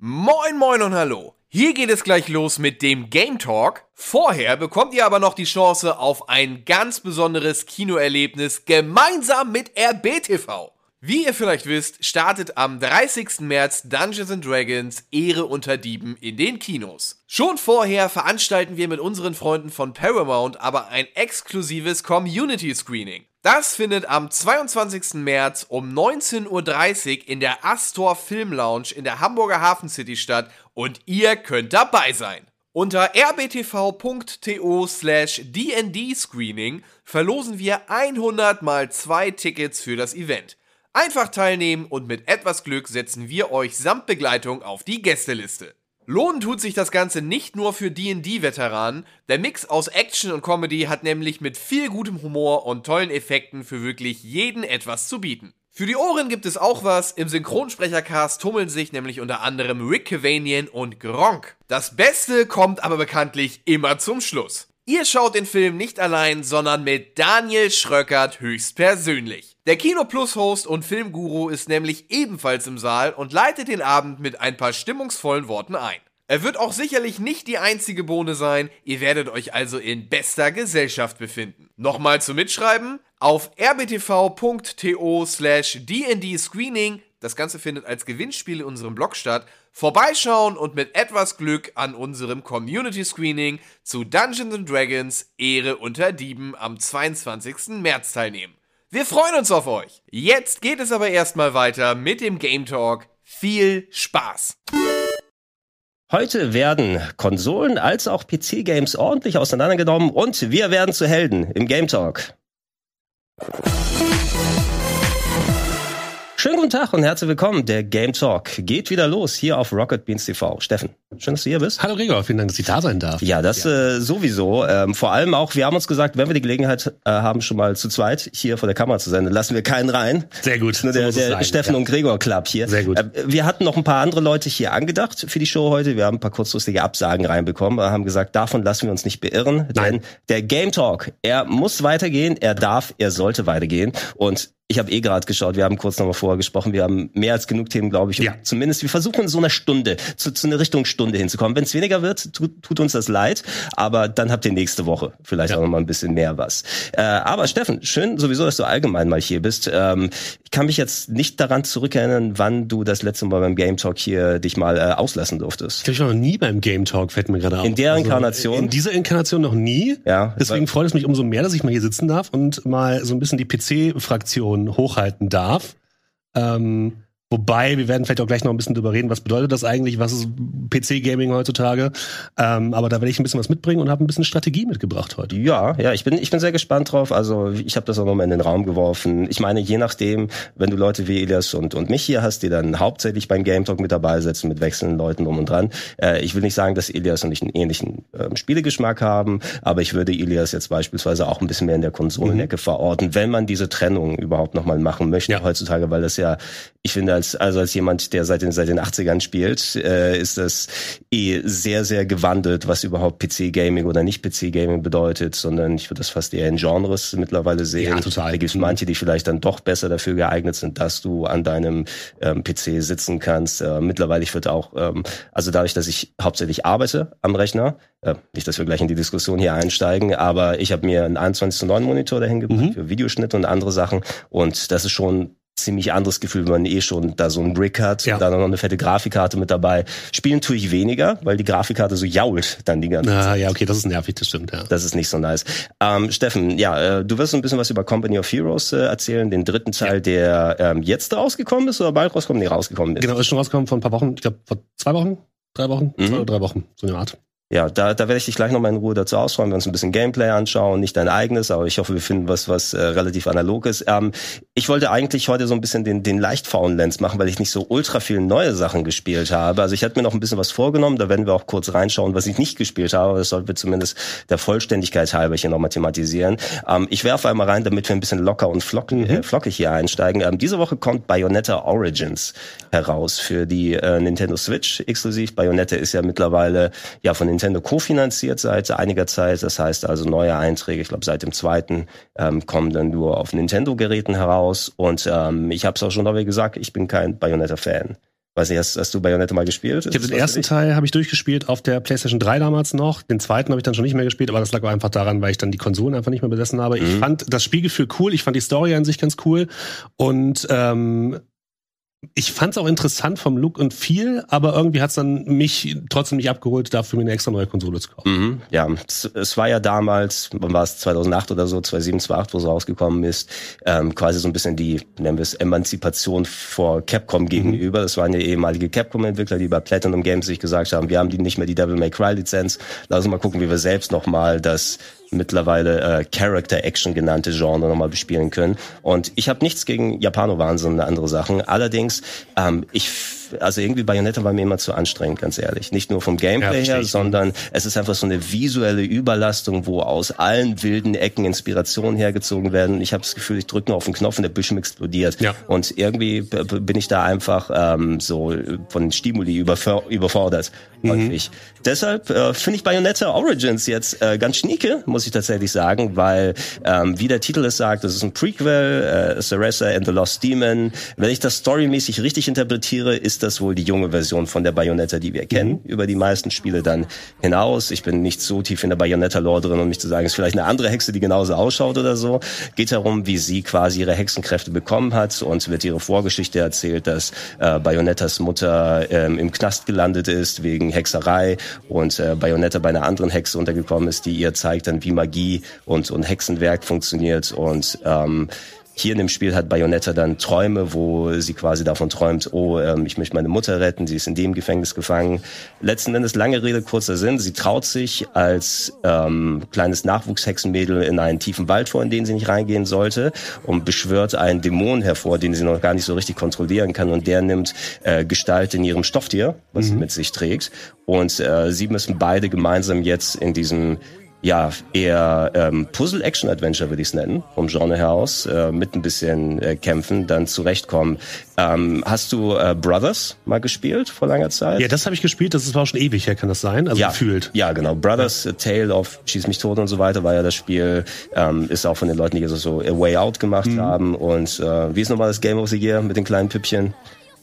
Moin moin und hallo. Hier geht es gleich los mit dem Game Talk. Vorher bekommt ihr aber noch die Chance auf ein ganz besonderes Kinoerlebnis gemeinsam mit RBTV. Wie ihr vielleicht wisst, startet am 30. März Dungeons Dragons Ehre unter Dieben in den Kinos. Schon vorher veranstalten wir mit unseren Freunden von Paramount aber ein exklusives Community Screening. Das findet am 22. März um 19.30 Uhr in der Astor Film Lounge in der Hamburger Hafen City statt und ihr könnt dabei sein. Unter rbtv.to slash dndscreening verlosen wir 100 mal zwei Tickets für das Event. Einfach teilnehmen und mit etwas Glück setzen wir euch samt Begleitung auf die Gästeliste. Lohnen tut sich das Ganze nicht nur für D&D-Veteranen. Der Mix aus Action und Comedy hat nämlich mit viel gutem Humor und tollen Effekten für wirklich jeden etwas zu bieten. Für die Ohren gibt es auch was. Im Synchronsprechercast tummeln sich nämlich unter anderem Rick Cavanian und Gronk. Das Beste kommt aber bekanntlich immer zum Schluss. Ihr schaut den Film nicht allein, sondern mit Daniel Schröckert höchstpersönlich. Der Kino Plus Host und Filmguru ist nämlich ebenfalls im Saal und leitet den Abend mit ein paar stimmungsvollen Worten ein. Er wird auch sicherlich nicht die einzige Bohne sein, ihr werdet euch also in bester Gesellschaft befinden. Nochmal zum Mitschreiben, auf rbtv.to slash dndscreening, das Ganze findet als Gewinnspiel in unserem Blog statt, vorbeischauen und mit etwas Glück an unserem Community Screening zu Dungeons Dragons Ehre unter Dieben am 22. März teilnehmen. Wir freuen uns auf euch. Jetzt geht es aber erstmal weiter mit dem Game Talk. Viel Spaß! Heute werden Konsolen als auch PC-Games ordentlich auseinandergenommen und wir werden zu Helden im Game Talk. Schönen guten Tag und herzlich willkommen. Der Game Talk geht wieder los hier auf Rocket Beans TV. Steffen, schön, dass du hier bist. Hallo Gregor, vielen Dank, dass ich da sein darf. Ja, das ja. Äh, sowieso. Ähm, vor allem auch, wir haben uns gesagt, wenn wir die Gelegenheit äh, haben, schon mal zu zweit hier vor der Kamera zu sein, dann lassen wir keinen rein. Sehr gut. Nur der, der Steffen ja. und Gregor Club hier. Sehr gut. Äh, wir hatten noch ein paar andere Leute hier angedacht für die Show heute. Wir haben ein paar kurzfristige Absagen reinbekommen, haben gesagt, davon lassen wir uns nicht beirren. Nein. Denn der Game Talk, er muss weitergehen, er darf, er sollte weitergehen. Und ich habe eh gerade geschaut, wir haben kurz nochmal vorher gesprochen, wir haben mehr als genug Themen, glaube ich. Ja. Zumindest, wir versuchen in so einer Stunde, zu, zu einer Richtung Stunde hinzukommen. Wenn es weniger wird, tut, tut uns das leid, aber dann habt ihr nächste Woche vielleicht ja. auch nochmal ein bisschen mehr was. Äh, aber Steffen, schön sowieso, dass du allgemein mal hier bist. Ähm, ich kann mich jetzt nicht daran zurückerinnern, wann du das letzte Mal beim Game Talk hier dich mal äh, auslassen durftest. Ich war noch nie beim Game Talk, fällt mir gerade auf. In der also, Inkarnation? In dieser Inkarnation noch nie. Ja. Deswegen freut es mich umso mehr, dass ich mal hier sitzen darf und mal so ein bisschen die PC-Fraktion hochhalten darf darf. Ähm, Wobei, wir werden vielleicht auch gleich noch ein bisschen drüber reden, was bedeutet das eigentlich, was ist PC-Gaming heutzutage. Ähm, aber da werde ich ein bisschen was mitbringen und habe ein bisschen Strategie mitgebracht heute. Ja, ja, ich bin, ich bin sehr gespannt drauf. Also ich habe das auch nochmal in den Raum geworfen. Ich meine, je nachdem, wenn du Leute wie Elias und, und mich hier hast, die dann hauptsächlich beim Game Talk mit dabei sitzen, mit wechselnden Leuten um und dran. Äh, ich will nicht sagen, dass Elias und ich einen ähnlichen äh, Spielegeschmack haben, aber ich würde Elias jetzt beispielsweise auch ein bisschen mehr in der Konsolenecke mhm. verorten, wenn man diese Trennung überhaupt nochmal machen möchte ja. heutzutage, weil das ja, ich finde, als, also als jemand, der seit den, seit den 80ern spielt, äh, ist das eh sehr, sehr gewandelt, was überhaupt PC-Gaming oder nicht PC-Gaming bedeutet, sondern ich würde das fast eher in Genres mittlerweile sehen. Ja, total. Da gibt es manche, die vielleicht dann doch besser dafür geeignet sind, dass du an deinem ähm, PC sitzen kannst. Äh, mittlerweile, ich würde auch, ähm, also dadurch, dass ich hauptsächlich arbeite am Rechner, äh, nicht, dass wir gleich in die Diskussion hier einsteigen, aber ich habe mir einen 21 zu 9 Monitor dahin gebracht mhm. für Videoschnitt und andere Sachen und das ist schon ziemlich anderes Gefühl, wenn man eh schon da so einen Brick hat ja. und dann noch eine fette Grafikkarte mit dabei. Spielen tue ich weniger, weil die Grafikkarte so jault dann die ganze ah, Zeit. Ja, okay, das ist nervig, das stimmt, ja. Das ist nicht so nice. Ähm, Steffen, ja, äh, du wirst ein bisschen was über Company of Heroes äh, erzählen, den dritten Teil, ja. der ähm, jetzt rausgekommen ist oder bald rausgekommen? Nee, rausgekommen ist. Genau, ist schon rausgekommen vor ein paar Wochen, ich glaube vor zwei Wochen, drei Wochen, mhm. zwei oder drei Wochen, so eine Art. Ja, da, da werde ich dich gleich nochmal in Ruhe dazu ausräumen, wir uns ein bisschen Gameplay anschauen, nicht dein eigenes, aber ich hoffe, wir finden was, was äh, relativ analog ist. Ähm, ich wollte eigentlich heute so ein bisschen den, den leicht faulen Lens machen, weil ich nicht so ultra viele neue Sachen gespielt habe. Also ich hatte mir noch ein bisschen was vorgenommen, da werden wir auch kurz reinschauen, was ich nicht gespielt habe, das sollten wir zumindest der Vollständigkeit halber hier nochmal thematisieren. Ähm, ich werfe einmal rein, damit wir ein bisschen locker und flockig, äh, flockig hier einsteigen. Ähm, diese Woche kommt Bayonetta Origins heraus für die äh, Nintendo Switch exklusiv. Bayonetta ist ja mittlerweile ja von Nintendo kofinanziert seit einiger Zeit. Das heißt also neue Einträge, ich glaube seit dem zweiten, ähm, kommen dann nur auf Nintendo-Geräten heraus. Und ähm, ich habe es auch schon dabei gesagt, ich bin kein Bayonetta-Fan Weiß nicht, hast, hast du Bayonetta mal gespielt? Ich habe den ersten Teil habe ich durchgespielt auf der PlayStation 3 damals noch. Den zweiten habe ich dann schon nicht mehr gespielt, aber das lag einfach daran, weil ich dann die Konsolen einfach nicht mehr besessen habe. Mhm. Ich fand das Spielgefühl cool, ich fand die Story an sich ganz cool und ähm, ich fand es auch interessant vom Look und viel, aber irgendwie hat es dann mich trotzdem nicht abgeholt, dafür mir eine extra neue Konsole zu kaufen. Mhm, ja, es, es, war ja damals, wann war es 2008 oder so, 2007, 2008, wo es rausgekommen ist, ähm, quasi so ein bisschen die, nennen wir es, Emanzipation vor Capcom mhm. gegenüber. Das waren ja ehemalige Capcom-Entwickler, die bei Platinum Games sich gesagt haben, wir haben die nicht mehr die Devil May Cry Lizenz, lass uns mal gucken, wie wir selbst nochmal das mittlerweile äh, Character Action genannte Genre nochmal bespielen können. Und ich habe nichts gegen Japano-Wahnsinn und andere Sachen. Allerdings, ähm, ich also irgendwie Bayonetta war mir immer zu anstrengend, ganz ehrlich. Nicht nur vom Gameplay ja, her, sondern es ist einfach so eine visuelle Überlastung, wo aus allen wilden Ecken Inspirationen hergezogen werden. Ich habe das Gefühl, ich drücke nur auf den Knopf und der Bildschirm explodiert. Ja. Und irgendwie bin ich da einfach ähm, so von Stimuli überfordert mhm. Deshalb äh, finde ich Bayonetta Origins jetzt äh, ganz schnieke, muss ich tatsächlich sagen, weil ähm, wie der Titel es sagt, das ist ein Prequel, äh, Ceresa and the Lost Demon. Wenn ich das storymäßig richtig interpretiere, ist ist das wohl die junge Version von der Bayonetta, die wir kennen, mhm. über die meisten Spiele dann hinaus. Ich bin nicht so tief in der Bayonetta-Lore drin, um mich zu sagen, es ist vielleicht eine andere Hexe, die genauso ausschaut oder so. Geht darum, wie sie quasi ihre Hexenkräfte bekommen hat und wird ihre Vorgeschichte erzählt, dass äh, Bayonettas Mutter ähm, im Knast gelandet ist wegen Hexerei und äh, Bayonetta bei einer anderen Hexe untergekommen ist, die ihr zeigt dann, wie Magie und, und Hexenwerk funktioniert und ähm, hier in dem Spiel hat Bayonetta dann Träume, wo sie quasi davon träumt, oh, ähm, ich möchte meine Mutter retten, sie ist in dem Gefängnis gefangen. Letzten Endes, lange Rede, kurzer Sinn, sie traut sich als ähm, kleines Nachwuchshexenmädel in einen tiefen Wald vor, in den sie nicht reingehen sollte und beschwört einen Dämon hervor, den sie noch gar nicht so richtig kontrollieren kann und der nimmt äh, Gestalt in ihrem Stofftier, was mhm. sie mit sich trägt und äh, sie müssen beide gemeinsam jetzt in diesem ja, eher ähm, Puzzle-Action-Adventure würde ich es nennen, vom Genre her aus, äh, mit ein bisschen äh, Kämpfen, dann zurechtkommen. Ähm, hast du äh, Brothers mal gespielt vor langer Zeit? Ja, das habe ich gespielt, das war auch schon ewig her, kann das sein? Also ja, gefühlt. Ja, genau. Brothers, ja. Tale of Schieß mich tot und so weiter war ja das Spiel, ähm, ist auch von den Leuten, die also so A Way Out gemacht mhm. haben. Und äh, wie ist nochmal das Game of the Year mit den kleinen Püppchen?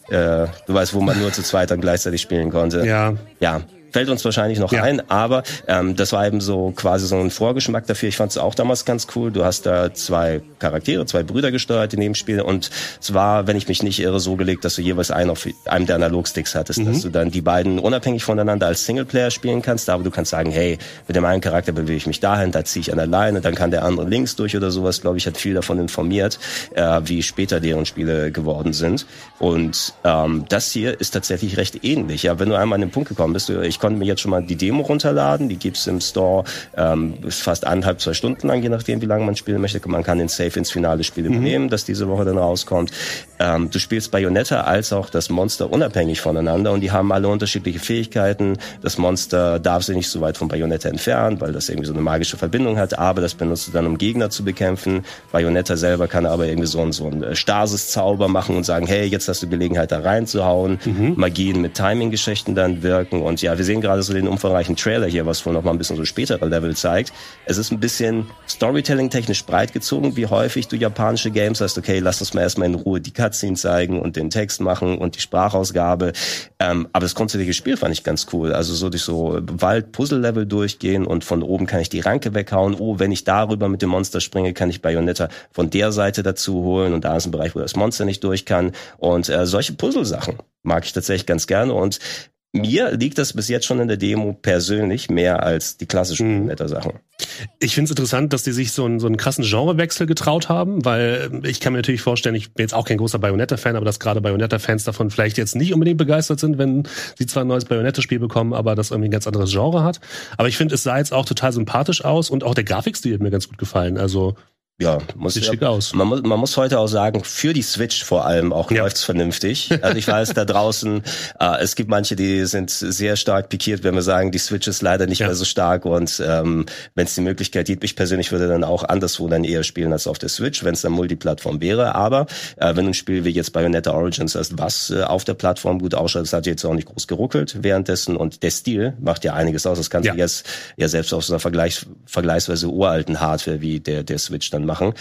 Äh, du weißt, wo man nur zu zweit dann gleichzeitig spielen konnte. Ja. Ja, fällt uns wahrscheinlich noch ja. ein, aber ähm, das war eben so quasi so ein Vorgeschmack dafür. Ich fand es auch damals ganz cool. Du hast da zwei Charaktere, zwei Brüder gesteuert in dem Spiel und es war, wenn ich mich nicht irre, so gelegt, dass du jeweils einen auf einem der Analogsticks hattest, mhm. dass du dann die beiden unabhängig voneinander als Singleplayer spielen kannst, aber du kannst sagen, hey, mit dem einen Charakter bewege ich mich dahin, da ziehe ich an der Leine, dann kann der andere links durch oder sowas, glaube ich, hat viel davon informiert, äh, wie später deren Spiele geworden sind. Und ähm, das hier ist tatsächlich recht ähnlich. Ja, wenn du einmal an den Punkt gekommen bist, ich konnte mir jetzt schon mal die Demo runterladen. Die gibt's im Store ähm, fast eineinhalb, zwei Stunden lang, je nachdem, wie lange man spielen möchte. Man kann den Safe ins finale Spiel mhm. übernehmen, das diese Woche dann rauskommt. Ähm, du spielst Bayonetta als auch das Monster unabhängig voneinander und die haben alle unterschiedliche Fähigkeiten. Das Monster darf sich nicht so weit von Bayonetta entfernen, weil das irgendwie so eine magische Verbindung hat, aber das benutzt du dann, um Gegner zu bekämpfen. Bayonetta selber kann aber irgendwie so, ein, so ein äh, Stasis-Zauber machen und sagen, hey, jetzt hast du Gelegenheit da reinzuhauen. Mhm. Magien mit Timing-Geschichten dann wirken und ja, wir sehen gerade so den umfangreichen Trailer hier, was wohl noch mal ein bisschen so spätere Level zeigt. Es ist ein bisschen Storytelling-technisch breit gezogen, wie häufig du japanische Games hast. Okay, lass uns mal erstmal in Ruhe die Cutscene zeigen und den Text machen und die Sprachausgabe. Ähm, aber das grundsätzliche Spiel fand ich ganz cool. Also so durch so Wald-Puzzle-Level durchgehen und von oben kann ich die Ranke weghauen. Oh, wenn ich darüber mit dem Monster springe, kann ich Bayonetta von der Seite dazu holen und da ist ein Bereich, wo das Monster nicht durch kann. Und äh, solche Puzzle-Sachen mag ich tatsächlich ganz gerne und mir liegt das bis jetzt schon in der Demo persönlich mehr als die klassischen mhm. Meta-Sachen. Ich finde es interessant, dass die sich so einen, so einen krassen Genrewechsel getraut haben, weil ich kann mir natürlich vorstellen, ich bin jetzt auch kein großer Bayonetta-Fan, aber dass gerade Bayonetta-Fans davon vielleicht jetzt nicht unbedingt begeistert sind, wenn sie zwar ein neues Bayonetta-Spiel bekommen, aber das irgendwie ein ganz anderes Genre hat. Aber ich finde, es sah jetzt auch total sympathisch aus und auch der Grafikstil hat mir ganz gut gefallen. Also ja, muss Sieht ja, schick aus. Man muss, man muss heute auch sagen, für die Switch vor allem auch ja. läuft's vernünftig. Also ich weiß da draußen, äh, es gibt manche, die sind sehr stark pikiert, wenn wir sagen, die Switch ist leider nicht ja. mehr so stark und ähm, wenn es die Möglichkeit gibt, ich persönlich würde dann auch anderswo dann eher spielen als auf der Switch, wenn es dann Multiplattform wäre. Aber äh, wenn du ein Spiel wie jetzt Bayonetta Origins hast, was äh, auf der Plattform gut ausschaut, das hat jetzt auch nicht groß geruckelt währenddessen und der Stil macht ja einiges aus. Das kannst ja. du jetzt ja selbst auf so einer Vergleich, vergleichsweise uralten Hardware wie der der Switch dann Machen.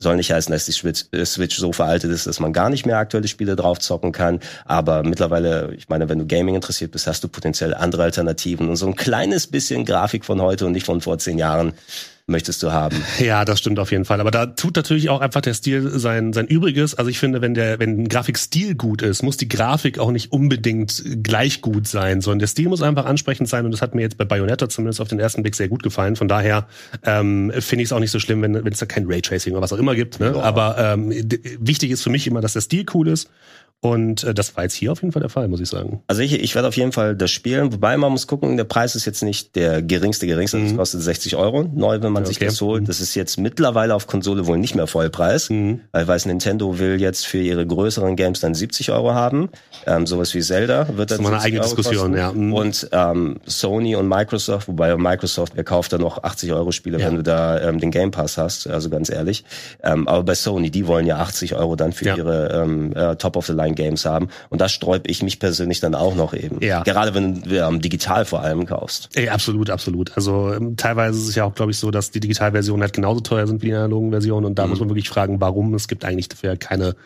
Soll nicht heißen, dass die äh, Switch so veraltet ist, dass man gar nicht mehr aktuelle Spiele drauf zocken kann. Aber mittlerweile, ich meine, wenn du Gaming interessiert bist, hast du potenziell andere Alternativen und so ein kleines bisschen Grafik von heute und nicht von vor zehn Jahren möchtest du haben. Ja, das stimmt auf jeden Fall. Aber da tut natürlich auch einfach der Stil sein, sein Übriges. Also ich finde, wenn der, wenn ein Grafikstil gut ist, muss die Grafik auch nicht unbedingt gleich gut sein, sondern der Stil muss einfach ansprechend sein. Und das hat mir jetzt bei Bayonetta zumindest auf den ersten Blick sehr gut gefallen. Von daher ähm, finde ich es auch nicht so schlimm, wenn wenn es da kein Raytracing oder was auch immer gibt. Ne? Aber ähm, wichtig ist für mich immer, dass der Stil cool ist und äh, das war jetzt hier auf jeden Fall der Fall, muss ich sagen. Also ich, ich werde auf jeden Fall das spielen, wobei man muss gucken, der Preis ist jetzt nicht der geringste, geringste, mhm. das kostet 60 Euro neu, wenn man okay. sich das holt. Das ist jetzt mittlerweile auf Konsole wohl nicht mehr Vollpreis, mhm. weil weiß, Nintendo will jetzt für ihre größeren Games dann 70 Euro haben. Ähm, sowas wie Zelda wird dann Das ist eine eigene Euro Diskussion, kosten. ja. Mhm. Und ähm, Sony und Microsoft, wobei Microsoft, wer kauft da noch 80 Euro Spiele, ja. wenn du da ähm, den Game Pass hast, also ganz ehrlich. Ähm, aber bei Sony, die wollen ja 80 Euro dann für ja. ihre ähm, äh, Top-of-the-Line-Games haben. Und da sträub ich mich persönlich dann auch noch eben. Ja. Gerade wenn du ähm, digital vor allem kaufst. Ey, absolut, absolut. Also ähm, teilweise ist es ja auch, glaube ich, so, dass die Digitalversionen halt genauso teuer sind wie die analogen Versionen. Und da mhm. muss man wirklich fragen, warum. Es gibt eigentlich dafür keine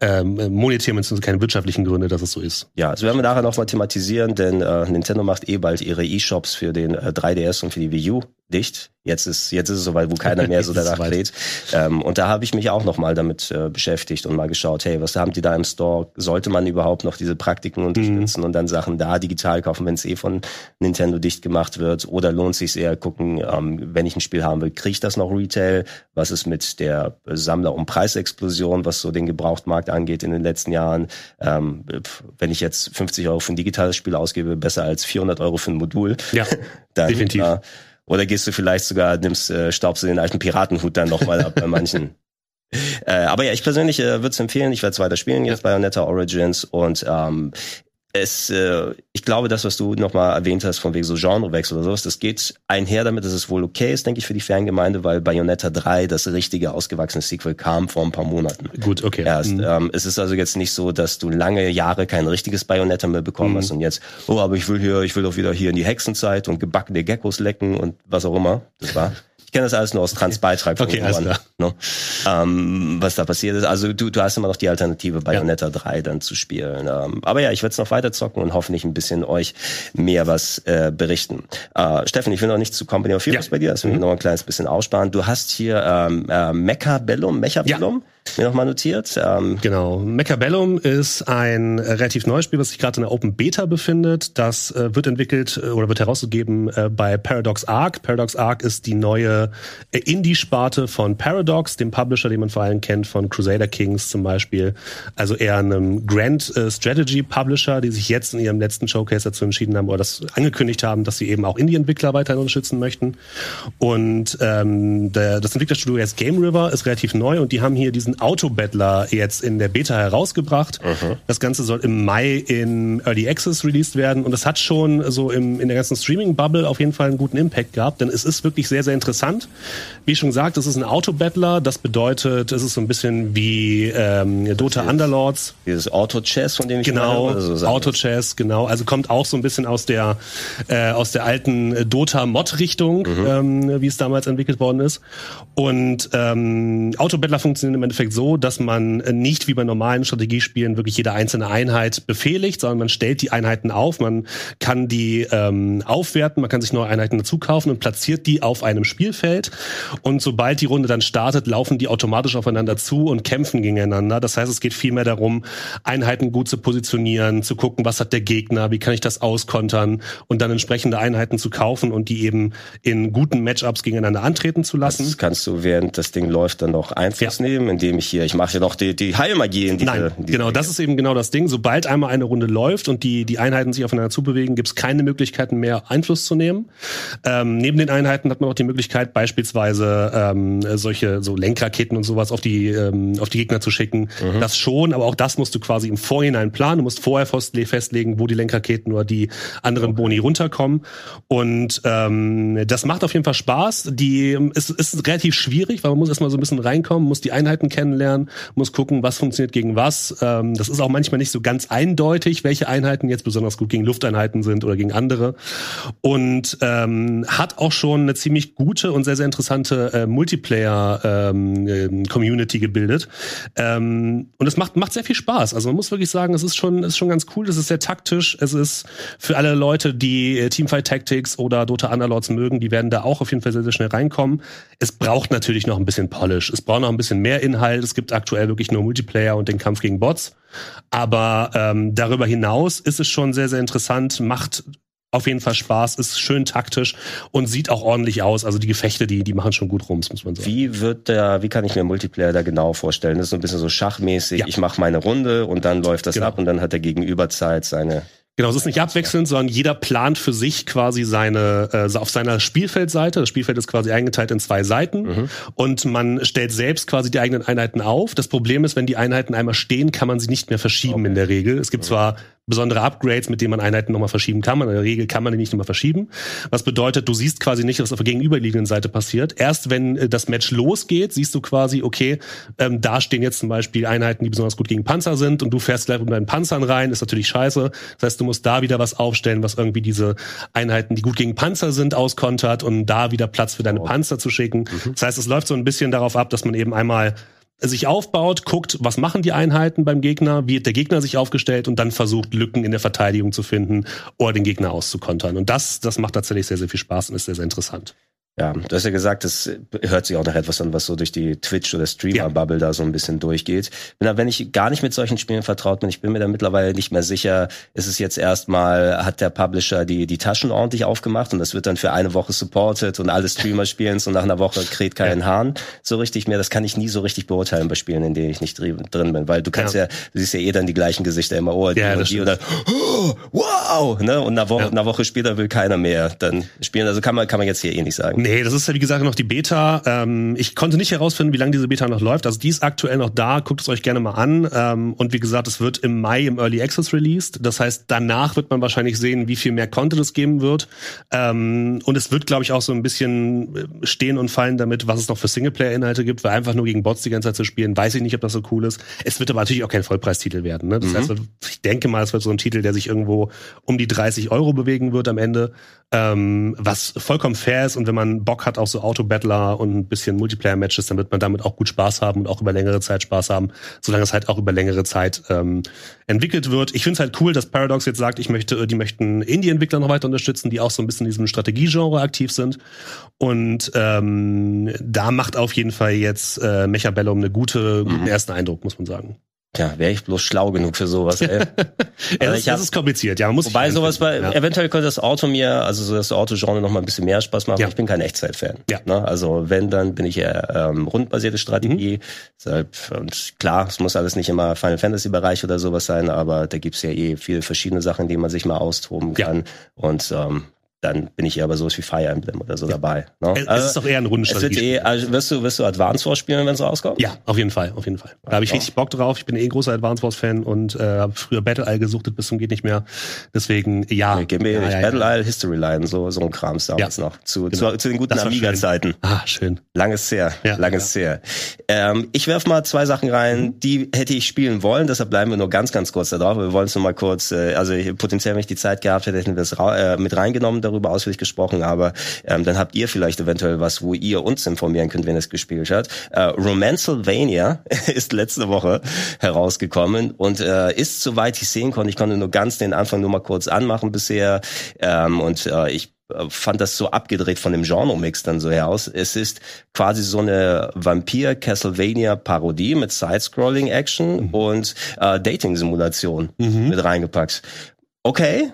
ähm, monetären bzw. keine wirtschaftlichen Gründe, dass es so ist. Ja, das werden wir nachher nochmal thematisieren, denn äh, Nintendo macht eh bald ihre E-Shops für den äh, 3DS und für die Wii U dicht. Jetzt ist jetzt ist es soweit, wo keiner mehr so danach dreht. Ähm, und da habe ich mich auch noch mal damit äh, beschäftigt und mal geschaut, hey, was haben die da im Store? Sollte man überhaupt noch diese Praktiken unterstützen mhm. und dann Sachen da digital kaufen, wenn es eh von Nintendo dicht gemacht wird? Oder lohnt sich eher gucken, ähm, wenn ich ein Spiel haben will, kriege ich das noch Retail? Was ist mit der Sammler- und Preisexplosion, was so den Gebrauchtmarkt angeht in den letzten Jahren? Ähm, wenn ich jetzt 50 Euro für ein digitales Spiel ausgebe, besser als 400 Euro für ein Modul. Ja, dann, definitiv. Äh, oder gehst du vielleicht sogar, nimmst, äh, staubst du den alten Piratenhut dann nochmal ab bei manchen. Äh, aber ja, ich persönlich äh, würde es empfehlen. Ich werde es weiter spielen jetzt bei Bayonetta Origins und ähm, es, äh, ich glaube, das, was du nochmal erwähnt hast, von wegen so Genrewechsel oder sowas, das geht einher damit, dass es wohl okay ist, denke ich, für die Fangemeinde, weil Bayonetta 3, das richtige ausgewachsene Sequel, kam vor ein paar Monaten. Gut, okay. Erst. Mhm. Ähm, es ist also jetzt nicht so, dass du lange Jahre kein richtiges Bayonetta mehr bekommen mhm. hast und jetzt, oh, aber ich will hier, ich will doch wieder hier in die Hexenzeit und gebackene Geckos lecken und was auch immer. Das war. Ich kenne das alles nur aus Transbeitrag von okay, alles klar. Ne? Ähm, was da passiert ist. Also du, du hast immer noch die Alternative, Bayonetta ja. 3 dann zu spielen. Ähm, aber ja, ich werde es noch weiter zocken und hoffentlich ein bisschen euch mehr was äh, berichten. Äh, Steffen, ich will noch nicht zu Company of Heroes ja. bei dir, das will ich mhm. noch ein kleines bisschen aussparen. Du hast hier ähm, äh, Mecha Bellum, Mecha Bellum. Ja mir nochmal notiert. Ähm genau. Mechabellum ist ein relativ neues Spiel, was sich gerade in der Open Beta befindet. Das äh, wird entwickelt äh, oder wird herausgegeben äh, bei Paradox Arc. Paradox Arc ist die neue äh, Indie-Sparte von Paradox, dem Publisher, den man vor allem kennt von Crusader Kings zum Beispiel. Also eher einem Grand äh, Strategy Publisher, die sich jetzt in ihrem letzten Showcase dazu entschieden haben oder das angekündigt haben, dass sie eben auch Indie-Entwickler weiterhin unterstützen möchten. Und ähm, der, das Entwicklerstudio jetzt Game River ist relativ neu und die haben hier diesen Autobattler jetzt in der Beta herausgebracht. Mhm. Das Ganze soll im Mai in Early Access released werden und es hat schon so im, in der ganzen Streaming-Bubble auf jeden Fall einen guten Impact gehabt, denn es ist wirklich sehr, sehr interessant. Wie schon gesagt, es ist ein Autobattler. Das bedeutet, es ist so ein bisschen wie ähm, Dota Underlords. Dieses Auto-Chess, von dem ich genau, so Auto-Chess, genau. Also kommt auch so ein bisschen aus der äh, aus der alten Dota-Mod-Richtung, mhm. ähm, wie es damals entwickelt worden ist. Und ähm, Autobattler funktionieren im Endeffekt so, dass man nicht wie bei normalen Strategiespielen wirklich jede einzelne Einheit befehligt, sondern man stellt die Einheiten auf, man kann die ähm, aufwerten, man kann sich neue Einheiten dazu kaufen und platziert die auf einem Spielfeld. Und sobald die Runde dann startet, laufen die automatisch aufeinander zu und kämpfen gegeneinander. Das heißt, es geht vielmehr darum, Einheiten gut zu positionieren, zu gucken, was hat der Gegner, wie kann ich das auskontern und dann entsprechende Einheiten zu kaufen und die eben in guten Matchups gegeneinander antreten zu lassen. Das kannst du, während das Ding läuft, dann noch Einfluss ja. nehmen, indem ich hier, ich mache ja noch die, die Heilmagie in diese, Nein, diese genau, das ist eben genau das Ding. Sobald einmal eine Runde läuft und die, die Einheiten sich aufeinander zubewegen, gibt es keine Möglichkeiten mehr, Einfluss zu nehmen. Ähm, neben den Einheiten hat man auch die Möglichkeit, beispielsweise ähm, solche so Lenkraketen und sowas auf die, ähm, auf die Gegner zu schicken. Mhm. Das schon, aber auch das musst du quasi im Vorhinein planen. Du musst vorher festlegen, wo die Lenkraketen oder die anderen. Boni runterkommen. Und ähm, das macht auf jeden Fall Spaß. Die es ist relativ schwierig, weil man muss erstmal so ein bisschen reinkommen, muss die Einheiten kennen kennenlernen, muss gucken, was funktioniert gegen was. Ähm, das ist auch manchmal nicht so ganz eindeutig, welche Einheiten jetzt besonders gut gegen Lufteinheiten sind oder gegen andere. Und ähm, hat auch schon eine ziemlich gute und sehr, sehr interessante äh, Multiplayer-Community ähm, gebildet. Ähm, und es macht, macht sehr viel Spaß. Also man muss wirklich sagen, es ist schon, ist schon ganz cool, es ist sehr taktisch, es ist für alle Leute, die äh, Teamfight Tactics oder Dota Underlords mögen, die werden da auch auf jeden Fall sehr, sehr schnell reinkommen. Es braucht natürlich noch ein bisschen Polish. Es braucht noch ein bisschen mehr Inhalt. Es gibt aktuell wirklich nur Multiplayer und den Kampf gegen Bots. Aber ähm, darüber hinaus ist es schon sehr, sehr interessant, macht auf jeden Fall Spaß, ist schön taktisch und sieht auch ordentlich aus. Also die Gefechte, die, die machen schon gut rum, muss man sagen. Wie wird der, wie kann ich mir Multiplayer da genau vorstellen? Das ist so ein bisschen so schachmäßig. Ja. Ich mache meine Runde und dann läuft das genau. ab und dann hat der Gegenüber Zeit, seine Genau, es ist nicht abwechselnd, sondern jeder plant für sich quasi seine, äh, auf seiner Spielfeldseite. Das Spielfeld ist quasi eingeteilt in zwei Seiten mhm. und man stellt selbst quasi die eigenen Einheiten auf. Das Problem ist, wenn die Einheiten einmal stehen, kann man sie nicht mehr verschieben okay. in der Regel. Es gibt mhm. zwar besondere Upgrades, mit denen man Einheiten nochmal verschieben kann. In der Regel kann man die nicht nochmal verschieben. Was bedeutet, du siehst quasi nicht, was auf der gegenüberliegenden Seite passiert. Erst wenn äh, das Match losgeht, siehst du quasi, okay, ähm, da stehen jetzt zum Beispiel Einheiten, die besonders gut gegen Panzer sind und du fährst gleich mit deinen Panzern rein, ist natürlich scheiße. Das heißt, du musst da wieder was aufstellen, was irgendwie diese Einheiten, die gut gegen Panzer sind, auskontert und da wieder Platz für deine oh. Panzer zu schicken. Mhm. Das heißt, es läuft so ein bisschen darauf ab, dass man eben einmal sich aufbaut, guckt, was machen die Einheiten beim Gegner, wie hat der Gegner sich aufgestellt und dann versucht, Lücken in der Verteidigung zu finden oder den Gegner auszukontern. Und das, das macht tatsächlich sehr, sehr viel Spaß und ist sehr, sehr interessant. Ja, du hast ja gesagt, das hört sich auch nach etwas an, was so durch die Twitch- oder Streamer-Bubble ja. da so ein bisschen durchgeht. Bin da, wenn ich gar nicht mit solchen Spielen vertraut bin, ich bin mir da mittlerweile nicht mehr sicher, ist es jetzt erstmal, hat der Publisher die, die Taschen ordentlich aufgemacht und das wird dann für eine Woche supported und alle Streamer spielen es und nach einer Woche kräht kein ja. Hahn so richtig mehr. Das kann ich nie so richtig beurteilen bei Spielen, in denen ich nicht drin bin, weil du kannst ja, ja du siehst ja eh dann die gleichen Gesichter immer, oh, die ja, und die oder oh, wow, ne? Und eine Woche, eine Woche später will keiner mehr dann spielen. Also kann man, kann man jetzt hier eh nicht sagen. Nee. Das ist ja wie gesagt noch die Beta. Ähm, ich konnte nicht herausfinden, wie lange diese Beta noch läuft. Also die ist aktuell noch da. Guckt es euch gerne mal an. Ähm, und wie gesagt, es wird im Mai im Early Access released. Das heißt, danach wird man wahrscheinlich sehen, wie viel mehr Content es geben wird. Ähm, und es wird, glaube ich, auch so ein bisschen äh, stehen und fallen damit, was es noch für Singleplayer-Inhalte gibt. Weil einfach nur gegen Bots die ganze Zeit zu spielen, weiß ich nicht, ob das so cool ist. Es wird aber natürlich auch kein Vollpreistitel werden. Ne? Das mhm. heißt, ich denke mal, es wird so ein Titel, der sich irgendwo um die 30 Euro bewegen wird am Ende. Ähm, was vollkommen fair ist und wenn man Bock hat, auch so Auto-Battler und ein bisschen Multiplayer-Matches, dann wird man damit auch gut Spaß haben und auch über längere Zeit Spaß haben, solange es halt auch über längere Zeit ähm, entwickelt wird. Ich finde es halt cool, dass Paradox jetzt sagt, ich möchte, die möchten Indie-Entwickler noch weiter unterstützen, die auch so ein bisschen in diesem Strategiegenre aktiv sind. Und ähm, da macht auf jeden Fall jetzt äh, Mechabellum eine gute, guten mhm. ersten Eindruck, muss man sagen. Ja, wäre ich bloß schlau genug für sowas, ey. ja, das, das ist kompliziert, ja. Man muss wobei sowas bei, ja. eventuell könnte das Auto mir, also so das Auto-Genre noch mal ein bisschen mehr Spaß machen. Ja. Ich bin kein Echtzeit-Fan. Ja. Ne? Also wenn, dann bin ich eher ähm, rundbasierte Strategie. Mhm. Deshalb, und klar, es muss alles nicht immer Final Fantasy-Bereich oder sowas sein, aber da gibt's ja eh viele verschiedene Sachen, die man sich mal austoben kann. Ja. Und ähm, dann bin ich eher bei sowas wie Fire Emblem oder so ja. dabei. Ne? Es, also, ist doch eher ein Rundenstrategie. Eh, also wirst du, wirst du Advance Wars spielen, wenn es rauskommt? Ja, auf jeden Fall, auf jeden Fall. Da habe ich richtig Bock drauf. Ich bin eh großer Advance Wars Fan und äh, habe früher Battle Isle gesuchtet bis zum geht nicht mehr. Deswegen, ja. Nee, gib mir ja, ja, Battle Isle, History Line, so, so ein Krams damals noch. Zu, genau. zu, zu, den guten Amiga-Zeiten. Ah, schön. Langes her, ja, langes ja. her. Ähm, ich werf mal zwei Sachen rein, mhm. die hätte ich spielen wollen, deshalb bleiben wir nur ganz, ganz kurz da drauf. Wir wollen es nur mal kurz, äh, also potenziell, wenn ich die Zeit gehabt hätte, hätten wir es äh, mit reingenommen, darüber ausführlich gesprochen aber ähm, dann habt ihr vielleicht eventuell was, wo ihr uns informieren könnt, wenn es gespielt hat. Äh, Romancylvania ist letzte Woche herausgekommen und äh, ist, soweit ich sehen konnte, ich konnte nur ganz den Anfang nur mal kurz anmachen bisher ähm, und äh, ich äh, fand das so abgedreht von dem Genre-Mix dann so heraus. Es ist quasi so eine Vampir-Castlevania-Parodie mit Side-Scrolling-Action mhm. und äh, Dating-Simulation mhm. mit reingepackt. Okay,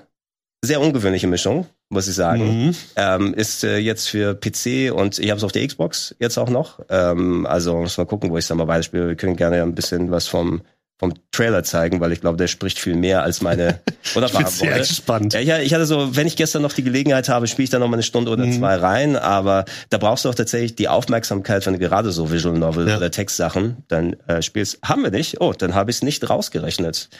sehr ungewöhnliche Mischung muss ich sagen. Mhm. Ähm, ist äh, jetzt für PC und ich habe es auf der Xbox jetzt auch noch. Ähm, also muss mal gucken, wo ich es dann mal weiterspiele. Wir können gerne ein bisschen was vom vom Trailer zeigen, weil ich glaube, der spricht viel mehr als meine oder war sehr spannend. Ja, ja, ich hatte so, wenn ich gestern noch die Gelegenheit habe, spiele ich da noch mal eine Stunde oder mhm. zwei rein, aber da brauchst du auch tatsächlich die Aufmerksamkeit, wenn du gerade so Visual Novel ja. oder Textsachen dann äh, spielst. Haben wir nicht? Oh, dann habe ich es nicht rausgerechnet.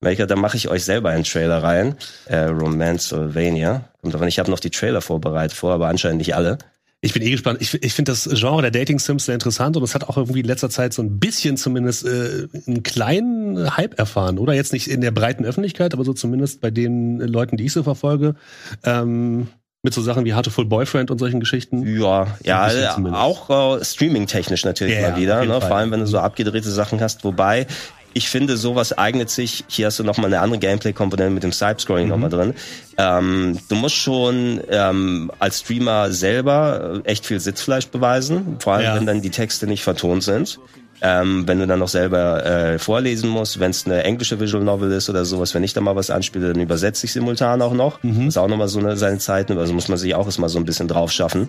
Welcher, da mache ich euch selber einen Trailer rein. Äh, Romancevania. Kommt aber ich habe noch die Trailer vorbereitet vor, aber anscheinend nicht alle. Ich bin eh gespannt. Ich, ich finde das Genre der Dating Sims sehr interessant und es hat auch irgendwie in letzter Zeit so ein bisschen zumindest äh, einen kleinen Hype erfahren, oder? Jetzt nicht in der breiten Öffentlichkeit, aber so zumindest bei den Leuten, die ich so verfolge. Ähm, mit so Sachen wie Heartful Boyfriend und solchen Geschichten. Ja, ja, auch äh, streaming-technisch natürlich ja, mal wieder. Ne? Vor allem, wenn du so abgedrehte Sachen hast. Wobei ich finde, sowas eignet sich. Hier hast du noch mal eine andere Gameplay-Komponente mit dem Side-Scrolling mhm. noch mal drin. Ähm, du musst schon ähm, als Streamer selber echt viel Sitzfleisch beweisen, vor allem ja. wenn dann die Texte nicht vertont sind. Ähm, wenn du dann noch selber äh, vorlesen musst, wenn es eine englische Visual Novel ist oder sowas, wenn ich da mal was anspiele, dann übersetze ich simultan auch noch. Mhm. Ist auch nochmal so eine, seine Zeit, also muss man sich auch erstmal so ein bisschen drauf schaffen.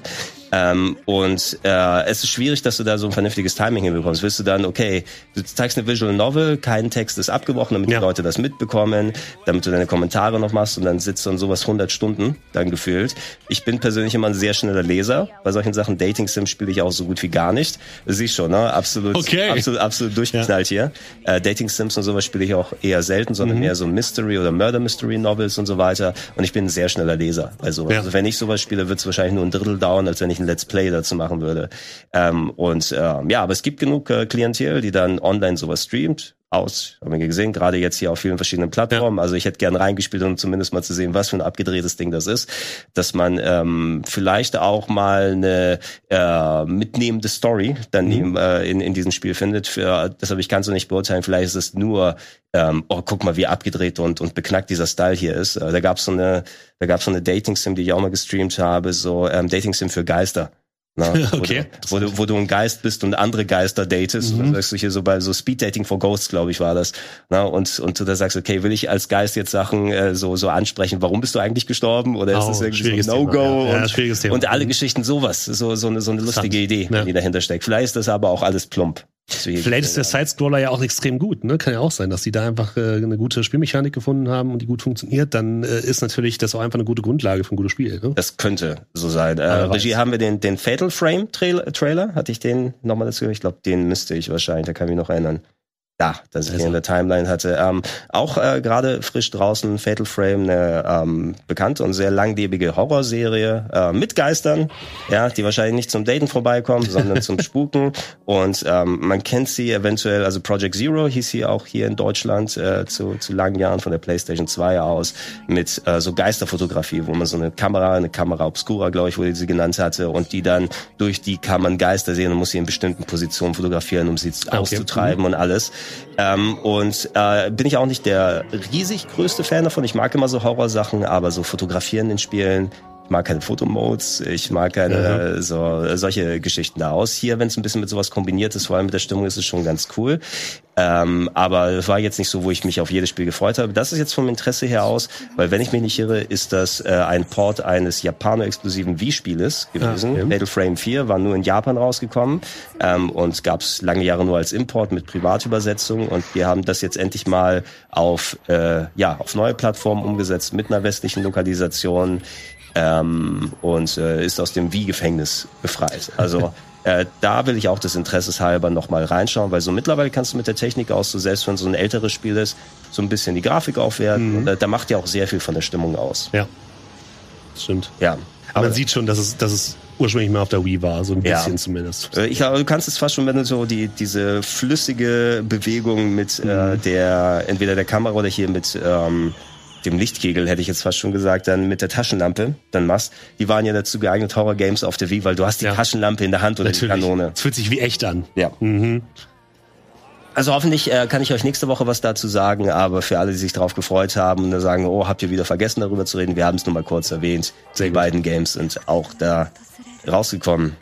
Ähm, und äh, es ist schwierig, dass du da so ein vernünftiges Timing hinbekommst. Willst du dann, okay, du zeigst eine Visual Novel, kein Text ist abgebrochen, damit ja. die Leute das mitbekommen, damit du deine Kommentare noch machst und dann sitzt dann sowas 100 Stunden dann gefühlt. Ich bin persönlich immer ein sehr schneller Leser. Bei solchen Sachen Dating Sim spiele ich auch so gut wie gar nicht. Siehst schon, ne? Absolut, okay. Absolut, absolut durchgeknallt ja. hier. Äh, Dating Sims und sowas spiele ich auch eher selten, sondern mhm. mehr so Mystery oder Murder Mystery Novels und so weiter. Und ich bin ein sehr schneller Leser bei sowas. Ja. Also wenn ich sowas spiele, wird es wahrscheinlich nur ein Drittel dauern, als wenn ich ein Let's Play dazu machen würde. Ähm, und ähm, ja, aber es gibt genug äh, Klientel, die dann online sowas streamt aus, haben wir gesehen, gerade jetzt hier auf vielen verschiedenen Plattformen. Ja. Also ich hätte gern reingespielt, um zumindest mal zu sehen, was für ein abgedrehtes Ding das ist. Dass man ähm, vielleicht auch mal eine äh, mitnehmende Story dann mhm. in, äh, in, in diesem Spiel findet. Für, das habe ich ganz so nicht beurteilen. Vielleicht ist es nur, ähm, oh, guck mal, wie abgedreht und, und beknackt dieser Style hier ist. Äh, da gab es so eine, da gab so eine Dating-Sim, die ich auch mal gestreamt habe, so ähm, Dating-Sim für Geister. Na, okay. Wo du, wo, du, wo du ein Geist bist und andere Geister datest. Mhm. sagst du hier so bei so Speed Dating for Ghosts, glaube ich, war das. Na, und, und du da sagst, okay, will ich als Geist jetzt Sachen äh, so, so ansprechen, warum bist du eigentlich gestorben? Oder oh, ist das irgendwie so ein No-Go? Ja. Ja, und, und alle mhm. Geschichten sowas. So, so eine, so eine lustige Idee, ja. die dahinter steckt. Vielleicht ist das aber auch alles plump. Vielleicht ist der Sidescroller ja auch extrem gut, ne? Kann ja auch sein, dass die da einfach äh, eine gute Spielmechanik gefunden haben und die gut funktioniert. Dann äh, ist natürlich das auch einfach eine gute Grundlage für ein gutes Spiel. Ne? Das könnte so sein. Äh, Regie haben wir den, den Fatal Frame Trailer, Trailer. Hatte ich den nochmal dazu? Ich glaube, den müsste ich wahrscheinlich, da kann ich mich noch erinnern. Ja, dass ich also. in der Timeline hatte. Ähm, auch äh, gerade frisch draußen Fatal Frame, eine ähm, bekannte und sehr langlebige Horrorserie äh, mit Geistern, ja, die wahrscheinlich nicht zum Daten vorbeikommen, sondern zum Spuken. Und ähm, man kennt sie eventuell, also Project Zero hieß sie auch hier in Deutschland äh, zu, zu langen Jahren von der PlayStation 2 aus mit äh, so Geisterfotografie, wo man so eine Kamera, eine Kamera obscura, glaube ich, wo sie genannt hatte, und die dann durch die kann man Geister sehen und muss sie in bestimmten Positionen fotografieren, um sie okay. auszutreiben mhm. und alles. Ähm, und äh, bin ich auch nicht der riesig größte Fan davon. Ich mag immer so Horrorsachen, aber so fotografieren in Spielen mag keine Fotomodes, ich mag keine mhm. so solche Geschichten da aus. Hier, wenn es ein bisschen mit sowas kombiniert ist, vor allem mit der Stimmung, ist es schon ganz cool. Ähm, aber es war jetzt nicht so, wo ich mich auf jedes Spiel gefreut habe. Das ist jetzt vom Interesse her aus, weil wenn ich mich nicht irre, ist das äh, ein Port eines Japano-exklusiven Wii-Spieles gewesen. Ja, Fatal Frame 4 war nur in Japan rausgekommen ähm, und gab es lange Jahre nur als Import mit Privatübersetzung und wir haben das jetzt endlich mal auf äh, ja auf neue Plattformen umgesetzt mit einer westlichen Lokalisation ähm, und äh, ist aus dem Wie-Gefängnis befreit. Also äh, da will ich auch des Interesses halber nochmal reinschauen, weil so mittlerweile kannst du mit der Technik aus, so selbst wenn so ein älteres Spiel ist, so ein bisschen die Grafik aufwerten. Mhm. Und, äh, da macht ja auch sehr viel von der Stimmung aus. Ja, stimmt. Ja. Aber man sieht schon, dass es, dass es ursprünglich mal auf der Wii war, so ein bisschen ja. zumindest. Äh, ich glaube, du kannst es fast schon, wenn du so die diese flüssige Bewegung mit äh, mhm. äh, der entweder der Kamera oder hier mit ähm, dem Lichtkegel, hätte ich jetzt fast schon gesagt, dann mit der Taschenlampe dann machst. Die waren ja dazu geeignet, Horror-Games auf der Wii, weil du hast die ja. Taschenlampe in der Hand oder Natürlich. die Kanone. Es fühlt sich wie echt an. Ja. Mhm. Also hoffentlich äh, kann ich euch nächste Woche was dazu sagen, aber für alle, die sich darauf gefreut haben und sagen, oh, habt ihr wieder vergessen darüber zu reden, wir haben es nur mal kurz erwähnt. Sehr die gut. beiden Games sind auch da rausgekommen.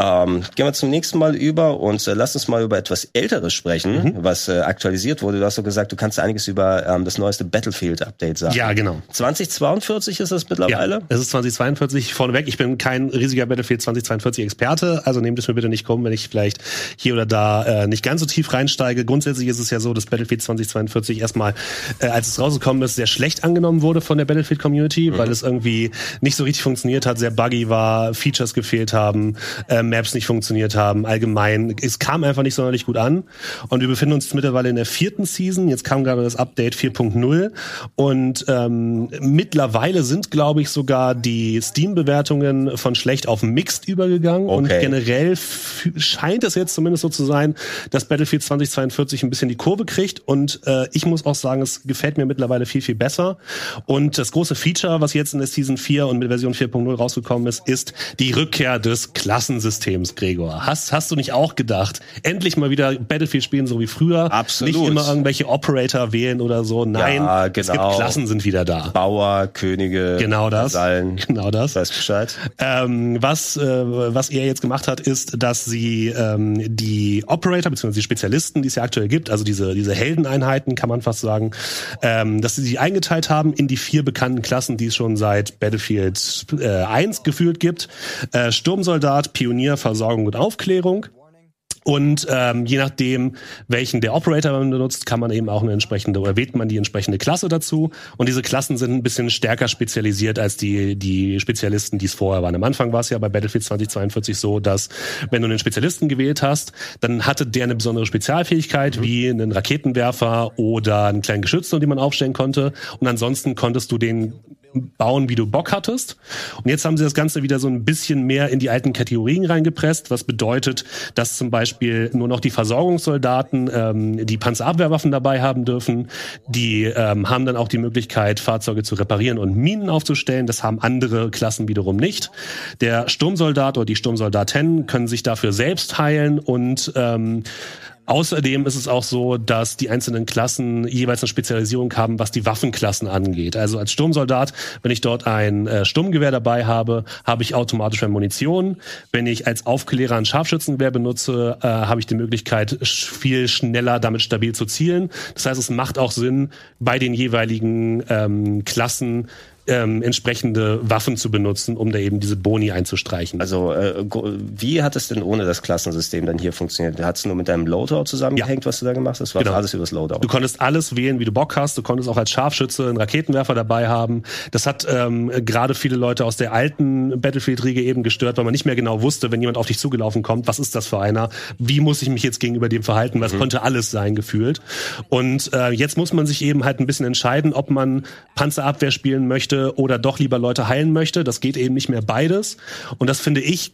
Ähm, gehen wir zum nächsten Mal über und äh, lass uns mal über etwas Älteres sprechen, mhm. was äh, aktualisiert wurde. Du hast so gesagt, du kannst einiges über ähm, das neueste Battlefield-Update sagen. Ja, genau. 2042 ist es mittlerweile? Ja, es ist 2042 vorneweg. Ich bin kein riesiger Battlefield 2042-Experte, also nehmt es mir bitte nicht kommen, wenn ich vielleicht hier oder da äh, nicht ganz so tief reinsteige. Grundsätzlich ist es ja so, dass Battlefield 2042 erstmal, äh, als es rausgekommen ist, sehr schlecht angenommen wurde von der Battlefield-Community, mhm. weil es irgendwie nicht so richtig funktioniert hat, sehr buggy war, Features gefehlt haben. Ähm, Maps nicht funktioniert haben, allgemein. Es kam einfach nicht sonderlich gut an. Und wir befinden uns mittlerweile in der vierten Season. Jetzt kam gerade das Update 4.0 und ähm, mittlerweile sind, glaube ich, sogar die Steam-Bewertungen von schlecht auf Mixed übergegangen. Okay. Und generell scheint es jetzt zumindest so zu sein, dass Battlefield 2042 ein bisschen die Kurve kriegt. Und äh, ich muss auch sagen, es gefällt mir mittlerweile viel, viel besser. Und das große Feature, was jetzt in der Season 4 und mit Version 4.0 rausgekommen ist, ist die Rückkehr des Klassensystems, Gregor. Hast, hast du nicht auch gedacht, endlich mal wieder Battlefield spielen, so wie früher? Absolut. Nicht immer irgendwelche Operator wählen oder so. Nein, Ja, es gibt genau. Klassen sind wieder da. Bauer, Könige, Genau das. Vasallen. Genau das. Weiß Bescheid. Ähm, was, äh, was er jetzt gemacht hat, ist, dass sie ähm, die Operator bzw. die Spezialisten, die es ja aktuell gibt, also diese, diese Heldeneinheiten, kann man fast sagen, ähm, dass sie sie eingeteilt haben in die vier bekannten Klassen, die es schon seit Battlefield äh, 1 gefühlt gibt. Äh, Sturmsoldat, Pionier, Versorgung und Aufklärung. Und ähm, je nachdem, welchen der Operator man benutzt, kann man eben auch eine entsprechende oder wählt man die entsprechende Klasse dazu. Und diese Klassen sind ein bisschen stärker spezialisiert als die die Spezialisten, die es vorher waren. Am Anfang war es ja bei Battlefield 2042 so, dass wenn du einen Spezialisten gewählt hast, dann hatte der eine besondere Spezialfähigkeit wie einen Raketenwerfer oder einen kleinen Geschützturm, den man aufstellen konnte. Und ansonsten konntest du den bauen, wie du Bock hattest. Und jetzt haben sie das Ganze wieder so ein bisschen mehr in die alten Kategorien reingepresst, was bedeutet, dass zum Beispiel nur noch die Versorgungssoldaten ähm, die Panzerabwehrwaffen dabei haben dürfen. Die ähm, haben dann auch die Möglichkeit, Fahrzeuge zu reparieren und Minen aufzustellen. Das haben andere Klassen wiederum nicht. Der Sturmsoldat oder die Sturmsoldaten können sich dafür selbst heilen und ähm, Außerdem ist es auch so, dass die einzelnen Klassen jeweils eine Spezialisierung haben, was die Waffenklassen angeht. Also als Sturmsoldat, wenn ich dort ein äh, Sturmgewehr dabei habe, habe ich automatisch mehr Munition. Wenn ich als Aufklärer ein Scharfschützengewehr benutze, äh, habe ich die Möglichkeit, viel schneller damit stabil zu zielen. Das heißt, es macht auch Sinn, bei den jeweiligen ähm, Klassen ähm, entsprechende Waffen zu benutzen, um da eben diese Boni einzustreichen. Also äh, wie hat es denn ohne das Klassensystem dann hier funktioniert? Hat es nur mit deinem Loadout zusammengehängt, was du da gemacht hast? War Genau. alles übers Loadout? Du konntest alles wählen, wie du Bock hast. Du konntest auch als Scharfschütze einen Raketenwerfer dabei haben. Das hat ähm, gerade viele Leute aus der alten Battlefield-Riege eben gestört, weil man nicht mehr genau wusste, wenn jemand auf dich zugelaufen kommt, was ist das für einer? Wie muss ich mich jetzt gegenüber dem verhalten? Was konnte alles sein, gefühlt. Und äh, jetzt muss man sich eben halt ein bisschen entscheiden, ob man Panzerabwehr spielen möchte oder doch lieber Leute heilen möchte. Das geht eben nicht mehr beides. Und das finde ich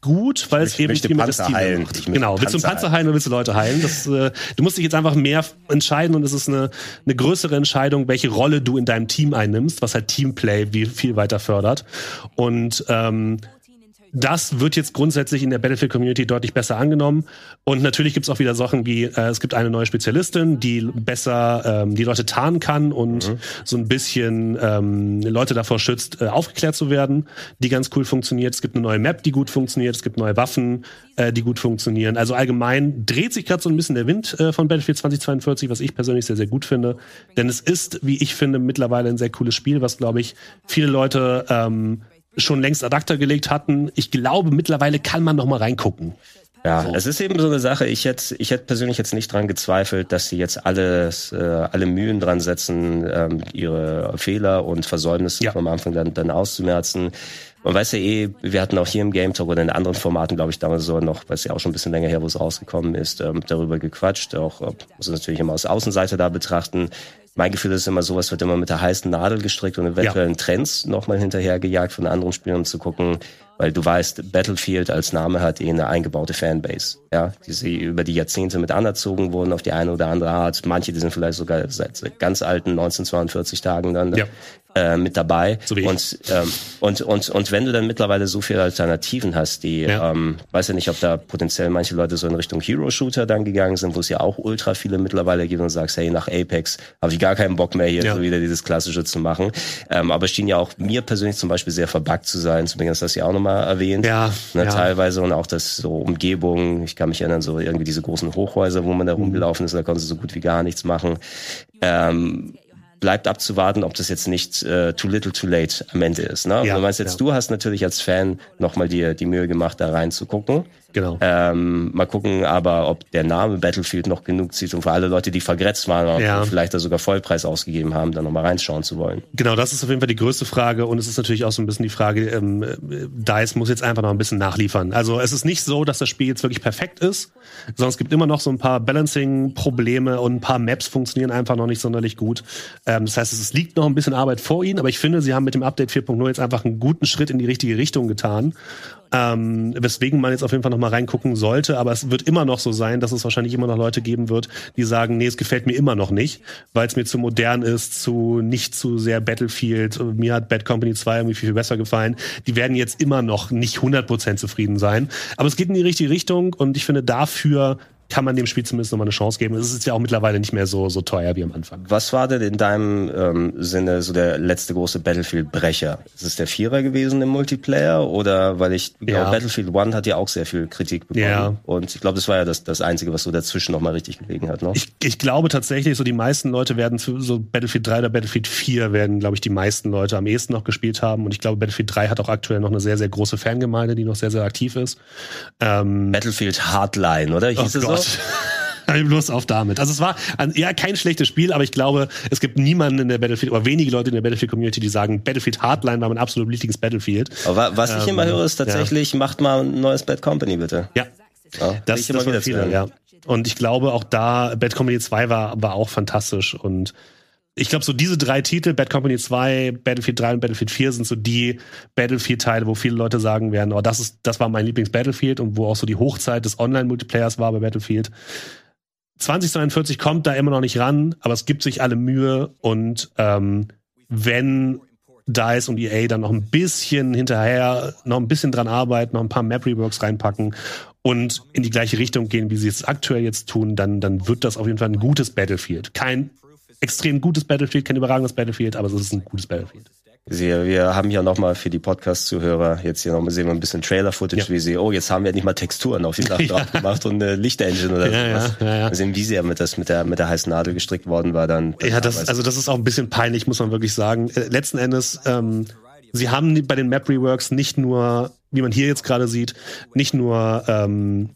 gut, weil es eben möchte viel mit das Team heilen. macht. Ich möchte Genau, willst du einen Panzer Panzer heilen oder willst du Leute heilen? Das, äh, du musst dich jetzt einfach mehr entscheiden und es ist eine, eine größere Entscheidung, welche Rolle du in deinem Team einnimmst, was halt Teamplay wie viel weiter fördert. Und ähm, das wird jetzt grundsätzlich in der Battlefield Community deutlich besser angenommen. Und natürlich gibt's auch wieder Sachen wie, äh, es gibt eine neue Spezialistin, die besser ähm, die Leute tarnen kann und so ein bisschen ähm, Leute davor schützt, äh, aufgeklärt zu werden, die ganz cool funktioniert. Es gibt eine neue Map, die gut funktioniert. Es gibt neue Waffen, äh, die gut funktionieren. Also allgemein dreht sich gerade so ein bisschen der Wind äh, von Battlefield 2042, was ich persönlich sehr, sehr gut finde. Denn es ist, wie ich finde, mittlerweile ein sehr cooles Spiel, was, glaube ich, viele Leute ähm, schon längst ad acta gelegt hatten. Ich glaube, mittlerweile kann man noch mal reingucken. Ja, es ist eben so eine Sache. Ich hätte, ich hätte persönlich jetzt nicht dran gezweifelt, dass sie jetzt alles, äh, alle Mühen dran setzen, ähm, ihre Fehler und Versäumnisse Ja. vom Anfang dann, dann auszumerzen. Man weiß ja eh, wir hatten auch hier im Game Talk oder in anderen Formaten, glaube ich, damals so noch, weil es ja auch schon ein bisschen länger her, wo es rausgekommen ist, ähm, darüber gequatscht. Auch äh, muss es natürlich immer aus Außenseite da betrachten. Mein Gefühl ist immer, sowas wird immer mit der heißen Nadel gestrickt und eventuellen Trends nochmal hinterhergejagt von anderen Spielen, um zu gucken, weil du weißt, Battlefield als Name hat eh eine eingebaute Fanbase, ja, die sie über die Jahrzehnte mit anerzogen wurden auf die eine oder andere Art. Manche, die sind vielleicht sogar seit ganz alten 1942 Tagen dann Ja. Äh, mit dabei. So wie und, ähm, und, und, und wenn du dann mittlerweile so viele Alternativen hast, die, Ja. ähm, weiß ja nicht, ob da potenziell manche Leute so in Richtung Hero-Shooter dann gegangen sind, wo es ja auch ultra viele mittlerweile gibt und sagst, hey, nach Apex habe ich gar keinen Bock mehr hier Ja. so wieder dieses Klassische zu machen. Ähm, aber es schien ja auch mir persönlich zum Beispiel sehr verbuggt zu sein. Zumindest hast du ja auch nochmal erwähnt. Ja, Ne, ja. Teilweise und auch das so Umgebung. Ich kann mich erinnern, so irgendwie diese großen Hochhäuser, wo man da rumgelaufen ist, da konntest du so gut wie gar nichts machen. Ähm, bleibt abzuwarten, ob das jetzt nicht äh, too little too late am Ende ist. Ne? Ja, du meinst jetzt, ja. du hast natürlich als Fan nochmal dir die Mühe gemacht, da reinzugucken. Genau. Ähm, mal gucken aber, ob der Name Battlefield noch genug zieht, um für alle Leute, die vergrätzt waren, Ja. und vielleicht da sogar Vollpreis ausgegeben haben, da nochmal reinschauen zu wollen. Genau, das ist auf jeden Fall die größte Frage und es ist natürlich auch so ein bisschen die Frage, ähm, äh, DICE muss jetzt einfach noch ein bisschen nachliefern. Also es ist nicht so, dass das Spiel jetzt wirklich perfekt ist, sondern es gibt immer noch so ein paar Balancing-Probleme und ein paar Maps funktionieren einfach noch nicht sonderlich gut. Ähm, das heißt, es liegt noch ein bisschen Arbeit vor ihnen, aber ich finde, sie haben mit dem Update 4.0 jetzt einfach einen guten Schritt in die richtige Richtung getan. Ähm, weswegen man jetzt auf jeden Fall noch mal reingucken sollte, aber es wird immer noch so sein, dass es wahrscheinlich immer noch Leute geben wird, die sagen, nee, es gefällt mir immer noch nicht, weil es mir zu modern ist, zu nicht zu sehr Battlefield. Mir hat Bad Company 2 irgendwie viel, viel besser gefallen. Die werden jetzt immer noch nicht 100% zufrieden sein, aber es geht in die richtige Richtung und ich finde dafür kann man dem Spiel zumindest noch mal eine Chance geben. Es ist ja auch mittlerweile nicht mehr so so teuer wie am Anfang. Was war denn in deinem ähm, Sinne so der letzte große Battlefield-Brecher? Ist es der Vierer gewesen im Multiplayer? Oder weil ich glaube, Ja. Battlefield One hat ja auch sehr viel Kritik bekommen. Ja. Und ich glaube, das war ja das, das Einzige, was so dazwischen nochmal richtig gelegen hat. Ne? Ich, ich glaube tatsächlich, so die meisten Leute werden so Battlefield 3 oder Battlefield 4 werden, glaube ich, die meisten Leute am ehesten noch gespielt haben. Und ich glaube, Battlefield 3 hat auch aktuell noch eine sehr, sehr große Fangemeinde, die noch sehr, sehr aktiv ist. Ähm, Battlefield Hardline, oder? Hieß es so? Bloß auf damit. Also es war ein, ja kein schlechtes Spiel, aber ich glaube, es gibt niemanden in der Battlefield oder wenige Leute in der Battlefield Community, die sagen, Battlefield Hardline war mein absolut lieblings Battlefield. Aber wa- was ich Ähm, immer höre, ist tatsächlich, macht mal ein neues Bad Company, bitte. Ja, Ja, das, ich immer das war wieder zu viele, ja. Und ich glaube auch da, Bad Company 2 war, war auch fantastisch und ich glaube, so diese drei Titel, Bad Company 2, Battlefield 3 und Battlefield 4, sind so die Battlefield-Teile, wo viele Leute sagen werden, oh, das ist, das war mein Lieblings-Battlefield und wo auch so die Hochzeit des Online-Multiplayers war bei Battlefield. 2042 kommt da immer noch nicht ran, aber es gibt sich alle Mühe und ähm, wenn DICE und EA dann noch ein bisschen hinterher, noch ein bisschen dran arbeiten, noch ein paar Map-Reworks reinpacken und in die gleiche Richtung gehen, wie sie es aktuell jetzt tun, dann, dann wird das auf jeden Fall ein gutes Battlefield. Kein extrem gutes Battlefield, kein überragendes Battlefield, aber es ist ein gutes Battlefield. Sie, wir haben ja nochmal für die Podcast-Zuhörer jetzt hier nochmal sehen wir ein bisschen Trailer-Footage, Ja. wie sie, oh, jetzt haben wir nicht mal Texturen auf die Sachen Ja. drauf gemacht und eine Lichtengine oder Ja, sowas. ja, ja, ja. Mal sehen, wie sehr mit das mit der mit der heißen Nadel gestrickt worden war dann. Ja, das, also das ist auch ein bisschen peinlich, muss man wirklich sagen. Äh, letzten Endes, ähm, sie haben bei den Map Reworks nicht nur, wie man hier jetzt gerade sieht, nicht nur ähm,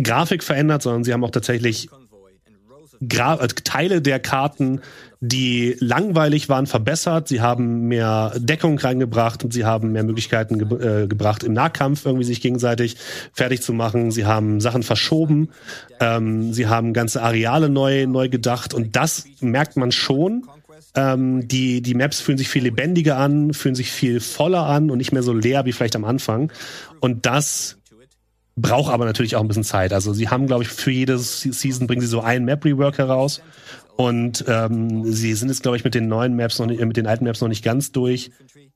Grafik verändert, sondern sie haben auch tatsächlich Gra äh, Teile der Karten, die langweilig waren, verbessert. Sie haben mehr Deckung reingebracht und sie haben mehr Möglichkeiten ge äh, gebracht, im Nahkampf irgendwie sich gegenseitig fertig zu machen. Sie haben Sachen verschoben. Ähm, sie haben ganze Areale neu, neu gedacht. Und das merkt man schon. Ähm, die, die Maps fühlen sich viel lebendiger an, fühlen sich viel voller an und nicht mehr so leer wie vielleicht am Anfang. Und das braucht aber natürlich auch ein bisschen Zeit. Also sie haben, glaube ich, für jede Se- Season bringen sie so einen Map-Rework heraus. Und ähm, sie sind jetzt, glaube ich, mit den neuen Maps noch nicht, äh, mit den alten Maps noch nicht ganz durch.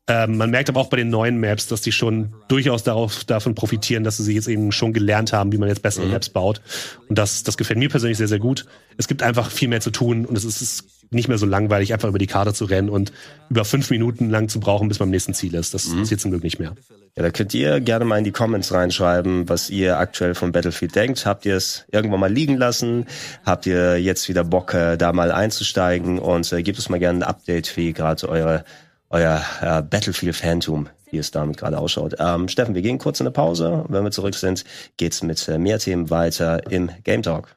Ähm, man merkt aber auch bei den neuen Maps, dass die schon durchaus darauf, davon profitieren, dass sie jetzt eben schon gelernt haben, wie man jetzt bessere Maps baut. Und das, das gefällt mir persönlich sehr, sehr gut. Es gibt einfach viel mehr zu tun und es ist, es ist nicht mehr so langweilig, einfach über die Karte zu rennen und über fünf Minuten lang zu brauchen, bis man am nächsten Ziel ist. Das ist jetzt zum Glück nicht mehr. Ja, da könnt ihr gerne mal in die Comments reinschreiben, was ihr aktuell von Battlefield denkt. Habt ihr es irgendwann mal liegen lassen? Habt ihr jetzt wieder Bock, äh, da mal einzusteigen? Und äh, gebt uns mal gerne ein Update, wie gerade eure euer äh, Battlefield-Phantom, wie es damit gerade ausschaut. Ähm, Steffen, wir gehen kurz in eine Pause. Wenn wir zurück sind, geht's mit äh, mehr Themen weiter im Game Talk.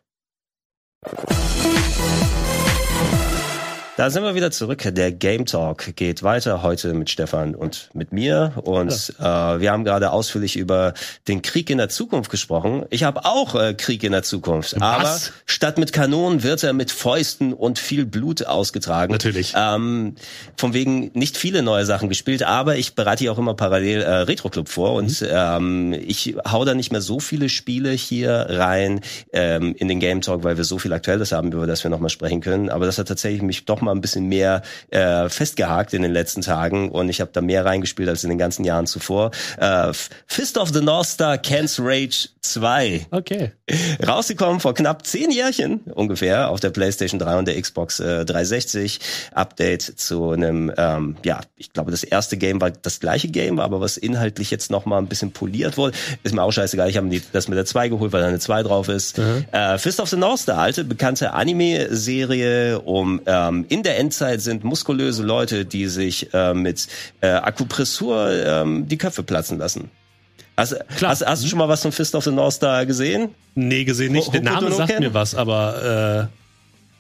Da sind wir wieder zurück. Der Game Talk geht weiter heute mit Stefan und mit mir. Und äh, wir haben gerade ausführlich über den Krieg in der Zukunft gesprochen. Ich habe auch äh, Krieg in der Zukunft. Aber statt mit Kanonen wird er mit Fäusten und viel Blut ausgetragen. Natürlich. Ähm, von wegen nicht viele neue Sachen gespielt, aber ich bereite hier auch immer parallel äh, Retro Club vor und Mhm. ähm, ich hau da nicht mehr so viele Spiele hier rein ähm, in den Game Talk, weil wir so viel Aktuelles haben, über das wir nochmal sprechen können. Aber das hat tatsächlich mich doch mal ein bisschen mehr äh, festgehakt in den letzten Tagen und ich habe da mehr reingespielt als in den ganzen Jahren zuvor. Äh, Fist of the North Star Can's Rage 2. Okay. Rausgekommen vor knapp zehn Jährchen ungefähr auf der PlayStation 3 und der Xbox äh, 360. Update zu einem, ähm, ja, ich glaube, das erste Game war das gleiche Game, aber was inhaltlich jetzt noch mal ein bisschen poliert wurde. Ist mir auch scheißegal, ich habe das mit der 2 geholt, weil da eine 2 drauf ist. Äh, Fist of the North Star, alte, bekannte Anime-Serie um ähm, in der Endzeit sind muskulöse Leute, die sich äh, mit äh, Akupressur ähm, die Köpfe platzen lassen. Hast, Klar. hast, hast du schon mal was von Fist of the North Star gesehen? Nee, gesehen nicht. Der Hokuto Name sagt mir was, aber äh,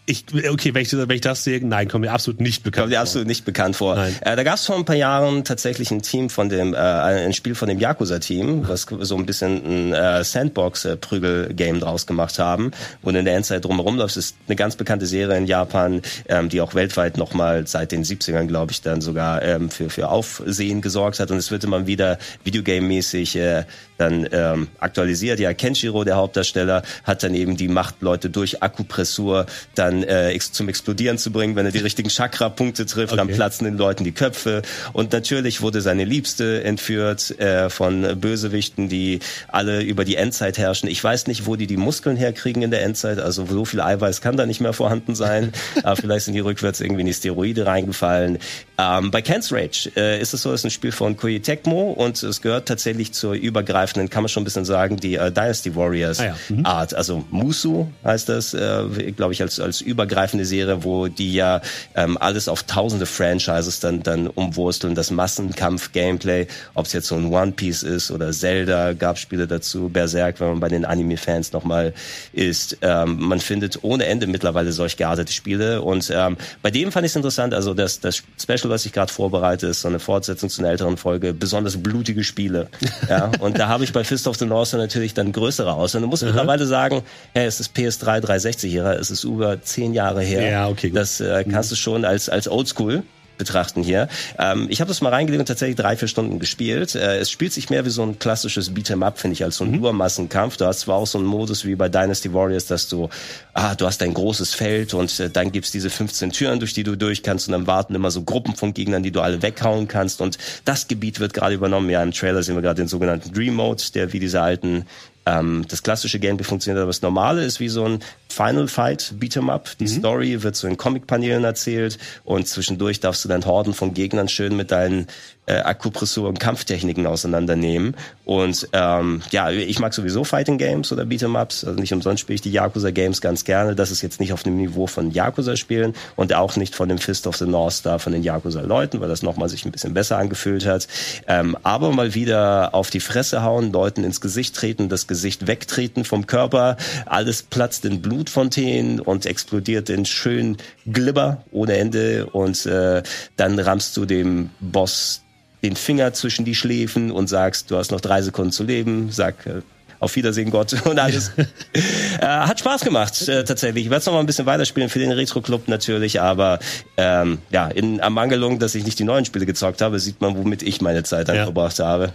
ich, okay, wenn ich, wenn ich das sehe, nein, kommt mir absolut nicht bekannt Kommt dir vor. absolut nicht bekannt vor. Äh, da gab es vor ein paar Jahren tatsächlich ein Team von dem, äh, ein Spiel von dem Yakuza-Team, was so ein bisschen ein äh, Sandbox-Prügel-Game draus gemacht haben, wo du in der Endzeit drumherum läufst. Das ist eine ganz bekannte Serie in Japan, ähm, die auch weltweit nochmal seit den 70ern, glaube ich, dann sogar ähm, für, für Aufsehen gesorgt hat. Und es wird immer wieder Videogame-mäßig äh, dann ähm, aktualisiert. Ja, Kenshiro, der Hauptdarsteller, hat dann eben die Macht, Leute durch Akupressur dann äh, ex zum Explodieren zu bringen, wenn er die richtigen Chakra-Punkte trifft, dann Okay. platzen den Leuten die Köpfe. Und natürlich wurde seine Liebste entführt äh, von Bösewichten, die alle über die Endzeit herrschen. Ich weiß nicht, wo die die Muskeln herkriegen in der Endzeit. Also so viel Eiweiß kann da nicht mehr vorhanden sein. Aber vielleicht sind die rückwärts irgendwie in die Steroide reingefallen. Ähm, bei Ken's Rage äh, ist es so, es ist ein Spiel von Koei Tecmo und es gehört tatsächlich zur übergreifenden, kann man schon ein bisschen sagen, die äh, Dynasty Warriors Ah ja, mhm. Art. Also Musu heißt das, äh, glaube ich, als, als übergreifende Serie, wo die ja ähm, alles auf tausende Franchises dann, dann umwursteln. Das Massenkampf-Gameplay, ob es jetzt so ein One Piece ist oder Zelda, gab Spiele dazu, Berserk, wenn man bei den Anime-Fans nochmal ist. Ähm, man findet ohne Ende mittlerweile solch geartete Spiele. Und ähm, bei dem fand ich es interessant, also das, das Special, was ich gerade vorbereite, ist so eine Fortsetzung zu einer älteren Folge, besonders blutige Spiele. Ja, und da habe ich bei Fist of the North natürlich dann größere aus. Und du musst mittlerweile sagen, hey, es ist PS3 360-Ära, es ist über zehn Jahre her. Ja, okay, gut. Das äh, kannst du schon als, als Oldschool betrachten hier. Ähm, ich habe das mal reingelegt und tatsächlich drei, vier Stunden gespielt. Äh, es spielt sich mehr wie so ein klassisches Beat'em-up, finde ich, als so ein Urmassenkampf. Du hast zwar auch so einen Modus wie bei Dynasty Warriors, dass du, ah, du hast ein großes Feld und äh, dann gibt's diese 15 Türen, durch die du durch kannst und dann warten immer so Gruppen von Gegnern, die du alle weghauen kannst und das Gebiet wird gerade übernommen. Ja, im Trailer sehen wir gerade den sogenannten Dream Mode, der wie diese alten ähm, das klassische Gameplay funktioniert, aber das Normale ist wie so ein Final Fight Beat'em Up. Die Story wird so in Comic-Paneelen erzählt und zwischendurch darfst du dann Horden von Gegnern schön mit deinen äh, Akupressur- und Kampftechniken auseinandernehmen. Und ähm, ja, ich mag sowieso Fighting Games oder Beat'em Ups. Also nicht umsonst spiele ich die Yakuza Games ganz gerne. Das ist jetzt nicht auf dem Niveau von Yakuza Spielen und auch nicht von dem Fist of the North Star von den Yakuza Leuten, weil das nochmal sich ein bisschen besser angefühlt hat. Ähm, aber mal wieder auf die Fresse hauen, Leuten ins Gesicht treten, das Gesicht wegtreten vom Körper, alles platzt in Blutfontänen und explodiert in schön Glibber ohne Ende und äh, dann rammst du dem Boss den Finger zwischen die Schläfen und sagst, du hast noch drei Sekunden zu leben, sag äh, auf Wiedersehen Gott und alles. äh, hat Spaß gemacht, äh, tatsächlich. Ich werde es noch mal ein bisschen weiterspielen für den Retro-Club natürlich, aber ähm, ja, in Ermangelung, dass ich nicht die neuen Spiele gezockt habe, sieht man, womit ich meine Zeit dann Ja. verbracht habe.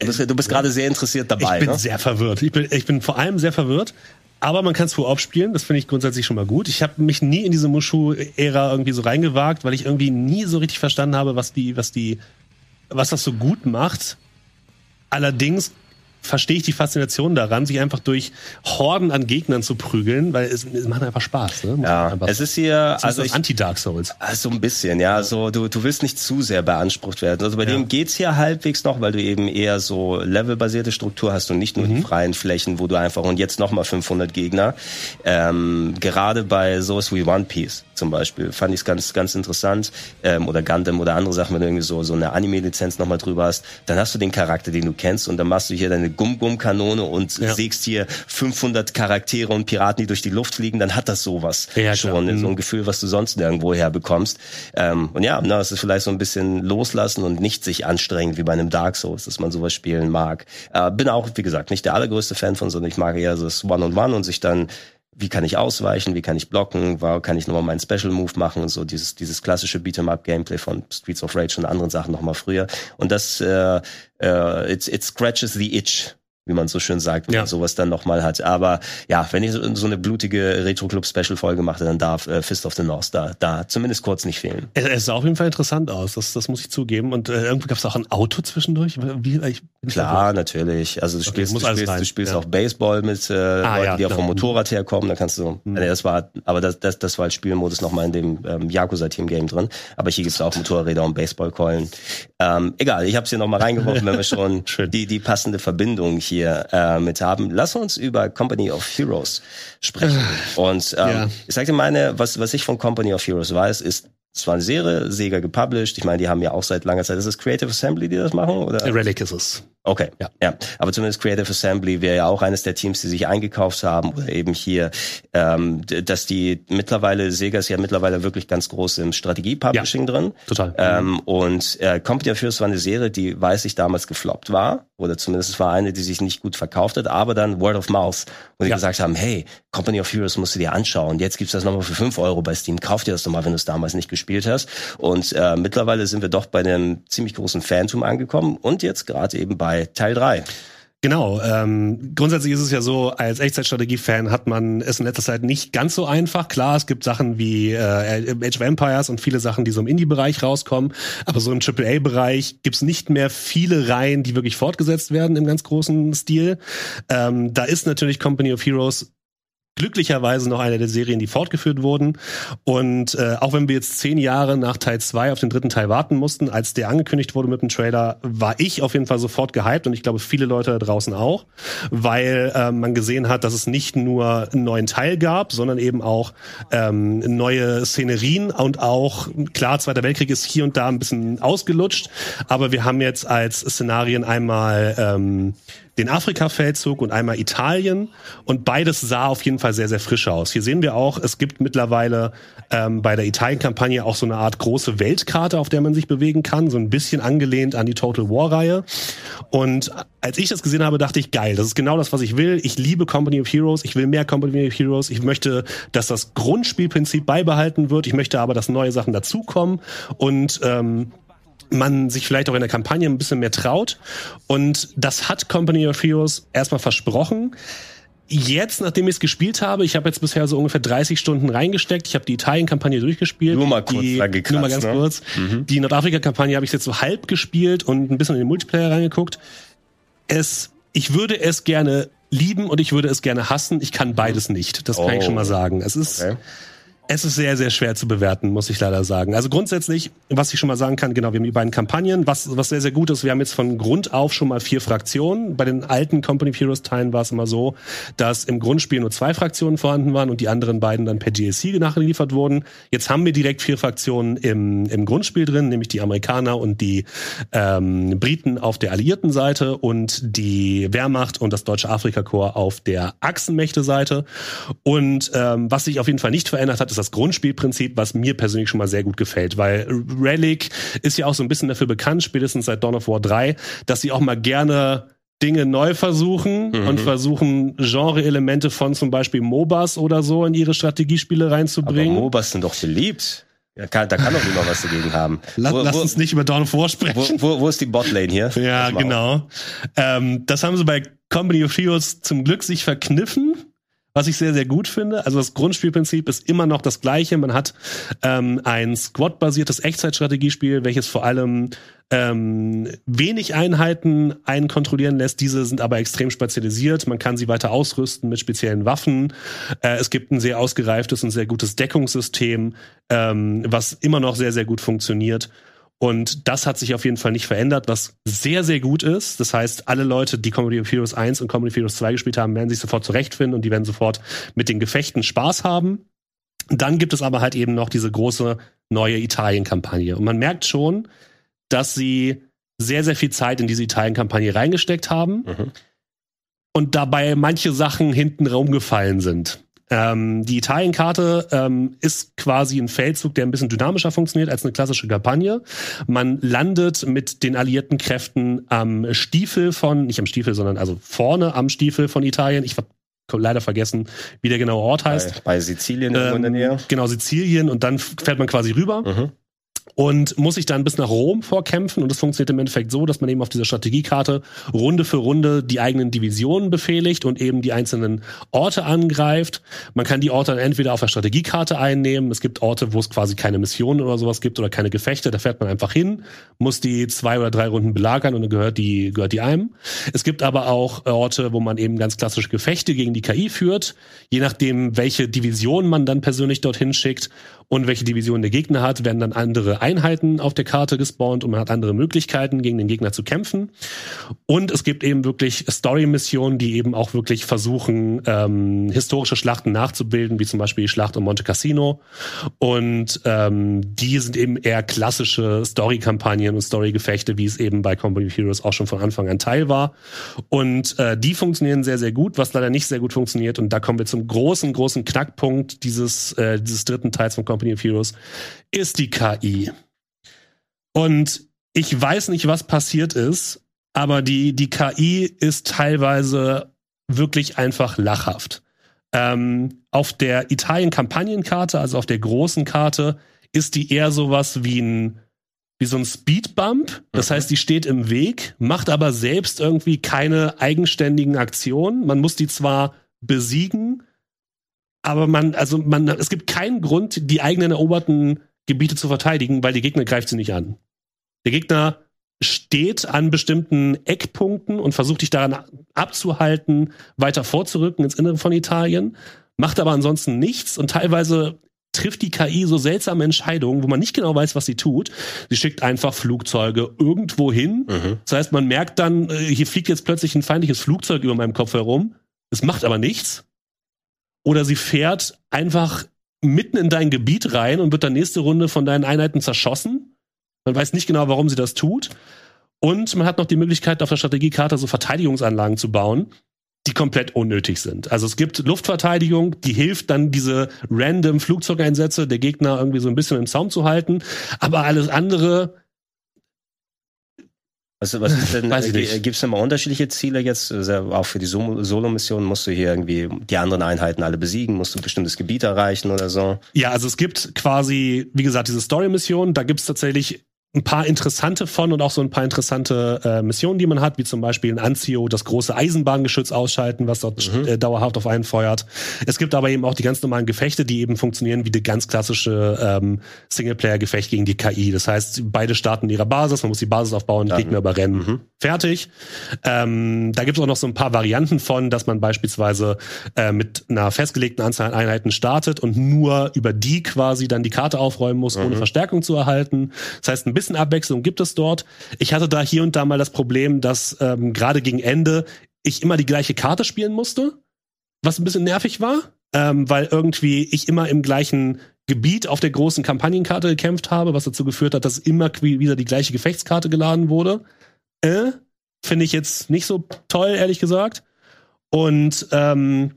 Du bist, bist gerade sehr interessiert dabei, Ich bin ne? sehr verwirrt. Ich bin, ich bin vor allem sehr verwirrt. Aber man kann es vorab spielen, das finde ich grundsätzlich schon mal gut. Ich habe mich nie in diese Mushu-Ära irgendwie so reingewagt, weil ich irgendwie nie so richtig verstanden habe, was die, was die, was das so gut macht. Allerdings verstehe ich die Faszination daran, sich einfach durch Horden an Gegnern zu prügeln, weil es, es macht einfach Spaß. Ne? Ja, einfach es ist hier, also also Anti-Dark Souls. Ah, So ein bisschen, ja. So, du, du willst nicht zu sehr beansprucht werden. Also bei dem geht's hier halbwegs noch, weil du eben eher so levelbasierte Struktur hast und nicht nur die freien Flächen, wo du einfach und jetzt nochmal 500 Gegner. Ähm, gerade bei sowas wie One Piece zum Beispiel fand ich es ganz, ganz interessant. Ähm, oder Gundam oder andere Sachen, wenn du irgendwie so, so eine Anime-Lizenz nochmal drüber hast, dann hast du den Charakter, den du kennst und dann machst du hier deine Gum-Gum-Kanone und Ja. sägst hier 500 Charaktere und Piraten, die durch die Luft fliegen, dann hat das sowas Ja, klar. schon. Mhm. So ein Gefühl, was du sonst nirgendwo her bekommst. Ähm, und ja, na, es ist vielleicht so ein bisschen loslassen und nicht sich anstrengen wie bei einem Dark Souls, dass man sowas spielen mag. Äh, bin auch, wie gesagt, nicht der allergrößte Fan von, sondern ich mag eher so das One-on-One und sich dann wie kann ich ausweichen, wie kann ich blocken, wo kann ich nochmal meinen Special Move machen so dieses, dieses klassische Beat'em-up-Gameplay von Streets of Rage und anderen Sachen nochmal früher. Und das, äh, äh, it, it scratches the itch, wie man so schön sagt, wenn Ja. man sowas dann nochmal hat. Aber ja, wenn ich so, so eine blutige Retro-Club-Special-Folge mache, dann darf äh, Fist of the North Star da zumindest kurz nicht fehlen. Es, es sah auf jeden Fall interessant aus, das, das muss ich zugeben. Und äh, irgendwie gab es auch ein Auto zwischendurch. Wie, Klar, natürlich. Also du spielst, muss du spielst, du spielst ja. auch Baseball mit äh, Leuten, ja, die auch vom Motorrad herkommen. Da kannst du, nee, das war, aber das, das, das war als Spielmodus nochmal in dem ähm, Yakuza-Team-Game drin. Aber hier gibt's auch Motorräder und Baseballkeulen. Ähm, egal, ich habe es hier nochmal reingeworfen, wenn wir schon die die passende Verbindung hier äh, mit haben. Lass uns über Company of Heroes sprechen. Und ähm, Ja. ich dir meine, was, was ich von Company of Heroes weiß, ist, es war eine Serie, Sega gepublished. Ich meine, die haben ja auch seit langer Zeit, ist es Creative Assembly, die das machen? Oder? Relic ist es. Okay, Ja. ja. Aber zumindest Creative Assembly wäre ja auch eines der Teams, die sich eingekauft haben oder eben hier, ähm, dass die mittlerweile, Sega ist ja mittlerweile wirklich ganz groß im Strategie-Publishing drin. Total. Ähm, und äh, Company of Heroes war eine Serie, die, weiß ich, damals gefloppt war. Oder zumindest es war eine, die sich nicht gut verkauft hat, aber dann Word of Mouth, wo die Ja. gesagt haben, hey, Company of Heroes musst du dir anschauen. Jetzt gibt's das nochmal für 5 Euro bei Steam. Kauf dir das doch mal, wenn du es damals nicht gespielt hast. Und äh, mittlerweile sind wir doch bei einem ziemlich großen Phantom angekommen und jetzt gerade eben bei Teil 3. Genau. Ähm, grundsätzlich ist es ja so, als Echtzeitstrategie-Fan hat man es in letzter Zeit nicht ganz so einfach. Klar, es gibt Sachen wie äh, Age of Empires und viele Sachen, die so im Indie-Bereich rauskommen. Aber so im AAA-Bereich gibt's nicht mehr viele Reihen, die wirklich fortgesetzt werden im ganz großen Stil. Ähm, da ist natürlich Company of Heroes glücklicherweise noch eine der Serien, die fortgeführt wurden. Und äh, auch wenn wir jetzt zehn Jahre nach Teil 2 auf den dritten Teil warten mussten, als der angekündigt wurde mit dem Trailer, war ich auf jeden Fall sofort gehypt und ich glaube viele Leute da draußen auch, weil äh, man gesehen hat, dass es nicht nur einen neuen Teil gab, sondern eben auch ähm, neue Szenerien und auch, klar, Zweiter Weltkrieg ist hier und da ein bisschen ausgelutscht, aber wir haben jetzt als Szenarien einmal ähm, den Afrika-Feldzug und einmal Italien. Und beides sah auf jeden Fall sehr, sehr frisch aus. Hier sehen wir auch, es gibt mittlerweile ähm, bei der Italien-Kampagne auch so eine Art große Weltkarte, auf der man sich bewegen kann, so ein bisschen angelehnt an die Total War-Reihe. Und als ich das gesehen habe, dachte ich, geil, das ist genau das, was ich will. Ich liebe Company of Heroes, ich will mehr Company of Heroes. Ich möchte, dass das Grundspielprinzip beibehalten wird. Ich möchte aber, dass neue Sachen dazukommen. Und ähm, man sich vielleicht auch in der Kampagne ein bisschen mehr traut. Und das hat Company of Heroes erstmal versprochen. Jetzt, nachdem ich es gespielt habe, ich habe jetzt bisher so ungefähr 30 Stunden reingesteckt. Ich habe die Italien-Kampagne durchgespielt. Nur mal kurz die, gekratzt, Nur mal ganz ne? kurz. Die Nordafrika-Kampagne habe ich jetzt so halb gespielt und ein bisschen in den Multiplayer reingeguckt. Es, ich würde es gerne lieben und ich würde es gerne hassen. Ich kann beides nicht. Das kann ich Oh. schon mal sagen. Es ist, Okay. Es ist sehr, sehr schwer zu bewerten, muss ich leider sagen. Also grundsätzlich, was ich schon mal sagen kann, genau, wir haben die beiden Kampagnen. Was, was sehr, sehr gut ist, wir haben jetzt von Grund auf schon mal vier Fraktionen. Bei den alten Company of Heroes Teilen war es immer so, dass im Grundspiel nur zwei Fraktionen vorhanden waren und die anderen beiden dann per DLC nachgeliefert wurden. Jetzt haben wir direkt vier Fraktionen im, im Grundspiel drin, nämlich die Amerikaner und die ähm, Briten auf der alliierten Seite und die Wehrmacht und das deutsche Afrikakorps auf der Achsenmächte-Seite. Und ähm, was sich auf jeden Fall nicht verändert hat, ist das Grundspielprinzip, was mir persönlich schon mal sehr gut gefällt, weil Relic ist ja auch so ein bisschen dafür bekannt, spätestens seit Dawn of War 3, dass sie auch mal gerne Dinge neu versuchen Mhm. und versuchen, Genre-Elemente von zum Beispiel MOBAs oder so in ihre Strategiespiele Aber reinzubringen. MOBAs sind doch beliebt. Ja, kann, da kann doch niemand was dagegen haben. Lass, wo, lass wo, uns nicht über Dawn of War wo, sprechen. wo, wo ist die Botlane hier? Ja, genau. Ähm, das haben sie bei Company of Heroes zum Glück sich verkniffen, was ich sehr, sehr gut finde. Also das Grundspielprinzip ist immer noch das gleiche. Man hat ähm, ein Squad-basiertes Echtzeitstrategiespiel, welches vor allem ähm, wenig Einheiten einen kontrollieren lässt. Diese sind aber extrem spezialisiert. Man kann sie weiter ausrüsten mit speziellen Waffen. Äh, es gibt ein sehr ausgereiftes und sehr gutes Deckungssystem, ähm, was immer noch sehr, sehr gut funktioniert. Und das hat sich auf jeden Fall nicht verändert, was sehr, sehr gut ist. Das heißt, alle Leute, die Comedy of Heroes 1 und Comedy of Heroes 2 gespielt haben, werden sich sofort zurechtfinden und die werden sofort mit den Gefechten Spaß haben. Dann gibt es aber halt eben noch diese große neue Italien-Kampagne. Und man merkt schon, dass sie sehr, sehr viel Zeit in diese Italien-Kampagne reingesteckt haben Mhm. und dabei manche Sachen hinten rumgefallen sind. Ähm, die Italienkarte ähm, ist quasi ein Feldzug, der ein bisschen dynamischer funktioniert als eine klassische Kampagne. Man landet mit den alliierten Kräften am Stiefel von, nicht am Stiefel, sondern also vorne am Stiefel von Italien. Ich habe leider vergessen, wie der genaue Ort heißt. Bei, bei Sizilien irgendwo in der Ähm, Nähe. genau, Sizilien und dann fährt man quasi rüber Mhm. Und muss sich dann bis nach Rom vorkämpfen. Und das funktioniert im Endeffekt so, dass man eben auf dieser Strategiekarte Runde für Runde die eigenen Divisionen befehligt und eben die einzelnen Orte angreift. Man kann die Orte dann entweder auf der Strategiekarte einnehmen. Es gibt Orte, wo es quasi keine Missionen oder sowas gibt oder keine Gefechte. Da fährt man einfach hin, muss die zwei oder drei Runden belagern und dann gehört die, gehört die einem. Es gibt aber auch Orte, wo man eben ganz klassische Gefechte gegen die KI führt, je nachdem, welche Division man dann persönlich dorthin schickt. Und welche Division der Gegner hat, werden dann andere Einheiten auf der Karte gespawnt und man hat andere Möglichkeiten, gegen den Gegner zu kämpfen. Und es gibt eben wirklich Story-Missionen, die eben auch wirklich versuchen, ähm, historische Schlachten nachzubilden, wie zum Beispiel die Schlacht um Monte Cassino. Und ähm, die sind eben eher klassische Story-Kampagnen und Story-Gefechte, wie es eben bei Company of Heroes auch schon von Anfang an Teil war. Und äh, die funktionieren sehr, sehr gut, was leider nicht sehr gut funktioniert. Und da kommen wir zum großen, großen Knackpunkt dieses, äh, dieses dritten Teils von Company of Heroes, ist die KI. Und ich weiß nicht, was passiert ist, aber die, die KI ist teilweise wirklich einfach lachhaft. Ähm, auf der Italien-Kampagnenkarte, also auf der großen Karte, ist die eher sowas wie ein wie so ein Speedbump. Das mhm. heißt, die steht im Weg, macht aber selbst irgendwie keine eigenständigen Aktionen. Man muss die zwar besiegen, aber man, also man, es gibt keinen Grund, die eigenen eroberten Gebiete zu verteidigen, weil die Gegner greift sie nicht an. Der Gegner steht an bestimmten Eckpunkten und versucht dich daran abzuhalten, weiter vorzurücken ins Innere von Italien, macht aber ansonsten nichts und teilweise trifft die KI so seltsame Entscheidungen, wo man nicht genau weiß, was sie tut. Sie schickt einfach Flugzeuge irgendwo hin. Mhm. Das heißt, man merkt dann, äh, hier fliegt jetzt plötzlich ein feindliches Flugzeug über meinem Kopf herum. Es macht aber nichts. Oder sie fährt einfach mitten in dein Gebiet rein und wird dann nächste Runde von deinen Einheiten zerschossen. Man weiß nicht genau, warum sie das tut. Und man hat noch die Möglichkeit, auf der Strategiekarte so Verteidigungsanlagen zu bauen, die komplett unnötig sind. Also es gibt Luftverteidigung, die hilft dann diese random Flugzeugeinsätze der Gegner irgendwie so ein bisschen im Zaum zu halten. Aber alles andere was, was ist denn, äh, gibt es denn mal unterschiedliche Ziele jetzt? Also auch für die Solo-Mission musst du hier irgendwie die anderen Einheiten alle besiegen, musst du ein bestimmtes Gebiet erreichen oder so? Ja, also es gibt quasi, wie gesagt, diese Story-Mission, da gibt es tatsächlich ein paar interessante von und auch so ein paar interessante äh, Missionen, die man hat, wie zum Beispiel in Anzio das große Eisenbahngeschütz ausschalten, was dort mhm. äh, dauerhaft auf einen feuert. Es gibt aber eben auch die ganz normalen Gefechte, die eben funktionieren wie die ganz klassische ähm, Singleplayer-Gefecht gegen die KI. Das heißt, beide starten ihrer Basis, man muss die Basis aufbauen, die Gegner überrennen. Mhm. Fertig. Ähm, da gibt es auch noch so ein paar Varianten von, dass man beispielsweise äh, mit einer festgelegten Anzahl an Einheiten startet und nur über die quasi dann die Karte aufräumen muss, mhm. ohne Verstärkung zu erhalten. Das heißt, ein bisschen Abwechslung gibt es dort. Ich hatte da hier und da mal das Problem, dass ähm, gerade gegen Ende ich immer die gleiche Karte spielen musste, was ein bisschen nervig war, ähm, weil irgendwie ich immer im gleichen Gebiet auf der großen Kampagnenkarte gekämpft habe, was dazu geführt hat, dass immer wieder die gleiche Gefechtskarte geladen wurde. Äh, Finde ich jetzt nicht so toll, ehrlich gesagt. Und ähm,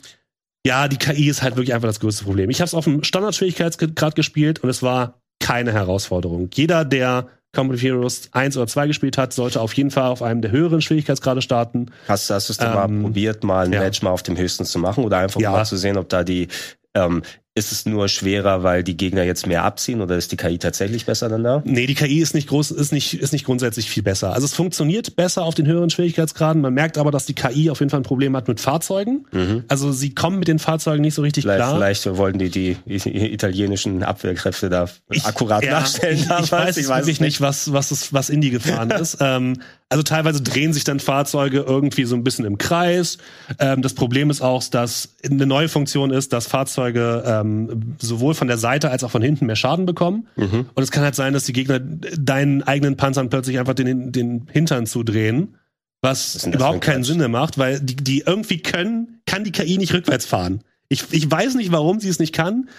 ja, die KI ist halt wirklich einfach das größte Problem. Ich habe es auf dem Standardschwierigkeitsgrad gespielt und es war keine Herausforderung. Jeder, der Company of Heroes 1 oder 2 gespielt hat, sollte auf jeden Fall auf einem der höheren Schwierigkeitsgrade starten. Hast, hast du es denn ähm, mal probiert, mal ein ja. Match mal auf dem höchsten zu machen oder einfach ja. mal zu sehen, ob da die ähm, ist es nur schwerer, weil die Gegner jetzt mehr abziehen oder ist die KI tatsächlich besser dann da? Nee, die KI ist nicht groß, ist nicht, ist nicht grundsätzlich viel besser. Also es funktioniert besser auf den höheren Schwierigkeitsgraden. Man merkt aber, dass die KI auf jeden Fall ein Problem hat mit Fahrzeugen. Mhm. Also sie kommen mit den Fahrzeugen nicht so richtig vielleicht, klar. Vielleicht wollten die die italienischen Abwehrkräfte da ich, akkurat ja, nachstellen. Ich, ich weiß, ich weiß wirklich nicht, was, was, was in die gefahren ist. Ähm, also teilweise drehen sich dann Fahrzeuge irgendwie so ein bisschen im Kreis. Ähm, das Problem ist auch, dass eine neue Funktion ist, dass Fahrzeuge ähm, sowohl von der Seite als auch von hinten mehr Schaden bekommen. Mhm. Und es kann halt sein, dass die Gegner deinen eigenen Panzern plötzlich einfach den, den Hintern zudrehen, was überhaupt keinen Sinn mehr macht, weil die, die irgendwie können, kann die KI nicht rückwärts fahren. Ich, ich weiß nicht, warum sie es nicht kann.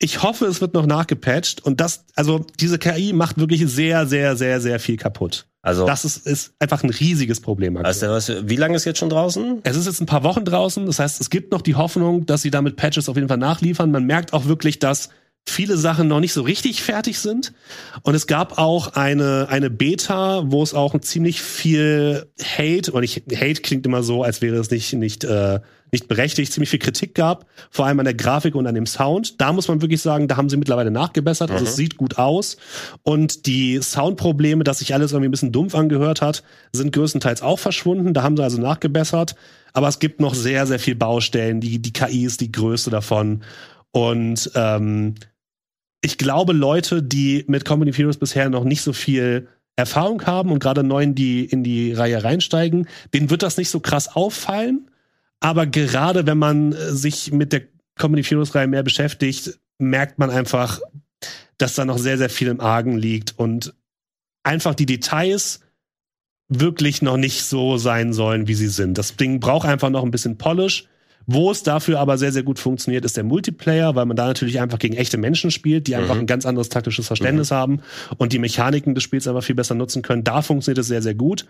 Ich hoffe, es wird noch nachgepatcht und das, also diese KI macht wirklich sehr, sehr, sehr, sehr viel kaputt. Also das ist, ist einfach ein riesiges Problem. Also wie lange ist jetzt schon draußen? Es ist jetzt ein paar Wochen draußen. Das heißt, es gibt noch die Hoffnung, dass sie damit Patches auf jeden Fall nachliefern. Man merkt auch wirklich, dass viele Sachen noch nicht so richtig fertig sind. Und es gab auch eine, eine Beta, wo es auch ziemlich viel Hate, und ich, Hate klingt immer so, als wäre es nicht, nicht, äh, nicht berechtigt, ziemlich viel Kritik gab, vor allem an der Grafik und an dem Sound. Da muss man wirklich sagen, da haben sie mittlerweile nachgebessert. Also mhm. es sieht gut aus. Und die Soundprobleme, dass sich alles irgendwie ein bisschen dumpf angehört hat, sind größtenteils auch verschwunden. Da haben sie also nachgebessert. Aber es gibt noch sehr, sehr viel Baustellen. Die, die KI ist die größte davon. Und ähm, ich glaube, Leute, die mit Company of Heroes bisher noch nicht so viel Erfahrung haben und gerade neu in die, in die Reihe reinsteigen, denen wird das nicht so krass auffallen. Aber gerade wenn man äh, sich mit der of Heroes Reihe mehr beschäftigt, merkt man einfach, dass da noch sehr, sehr viel im Argen liegt und einfach die Details wirklich noch nicht so sein sollen, wie sie sind. Das Ding braucht einfach noch ein bisschen Polish. Wo es dafür aber sehr, sehr gut funktioniert, ist der Multiplayer, weil man da natürlich einfach gegen echte Menschen spielt, die einfach mhm. ein ganz anderes taktisches Verständnis mhm. haben und die Mechaniken des Spiels einfach viel besser nutzen können. Da funktioniert es sehr, sehr gut.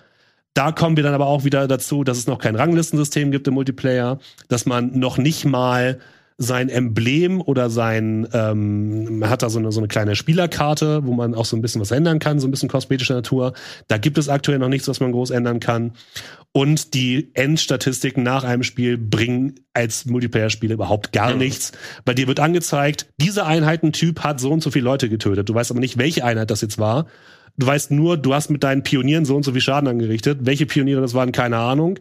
Da kommen wir dann aber auch wieder dazu, dass es noch kein Ranglistensystem gibt im Multiplayer, dass man noch nicht mal sein Emblem oder sein, ähm, man hat da so eine, so eine kleine Spielerkarte, wo man auch so ein bisschen was ändern kann, so ein bisschen kosmetischer Natur. Da gibt es aktuell noch nichts, was man groß ändern kann. Und die Endstatistiken nach einem Spiel bringen als Multiplayer-Spiele überhaupt gar mhm. nichts. Bei dir wird angezeigt, dieser Einheitentyp hat so und so viele Leute getötet. Du weißt aber nicht, welche Einheit das jetzt war. Du weißt nur, du hast mit deinen Pionieren so und so viel Schaden angerichtet. Welche Pioniere das waren, keine Ahnung.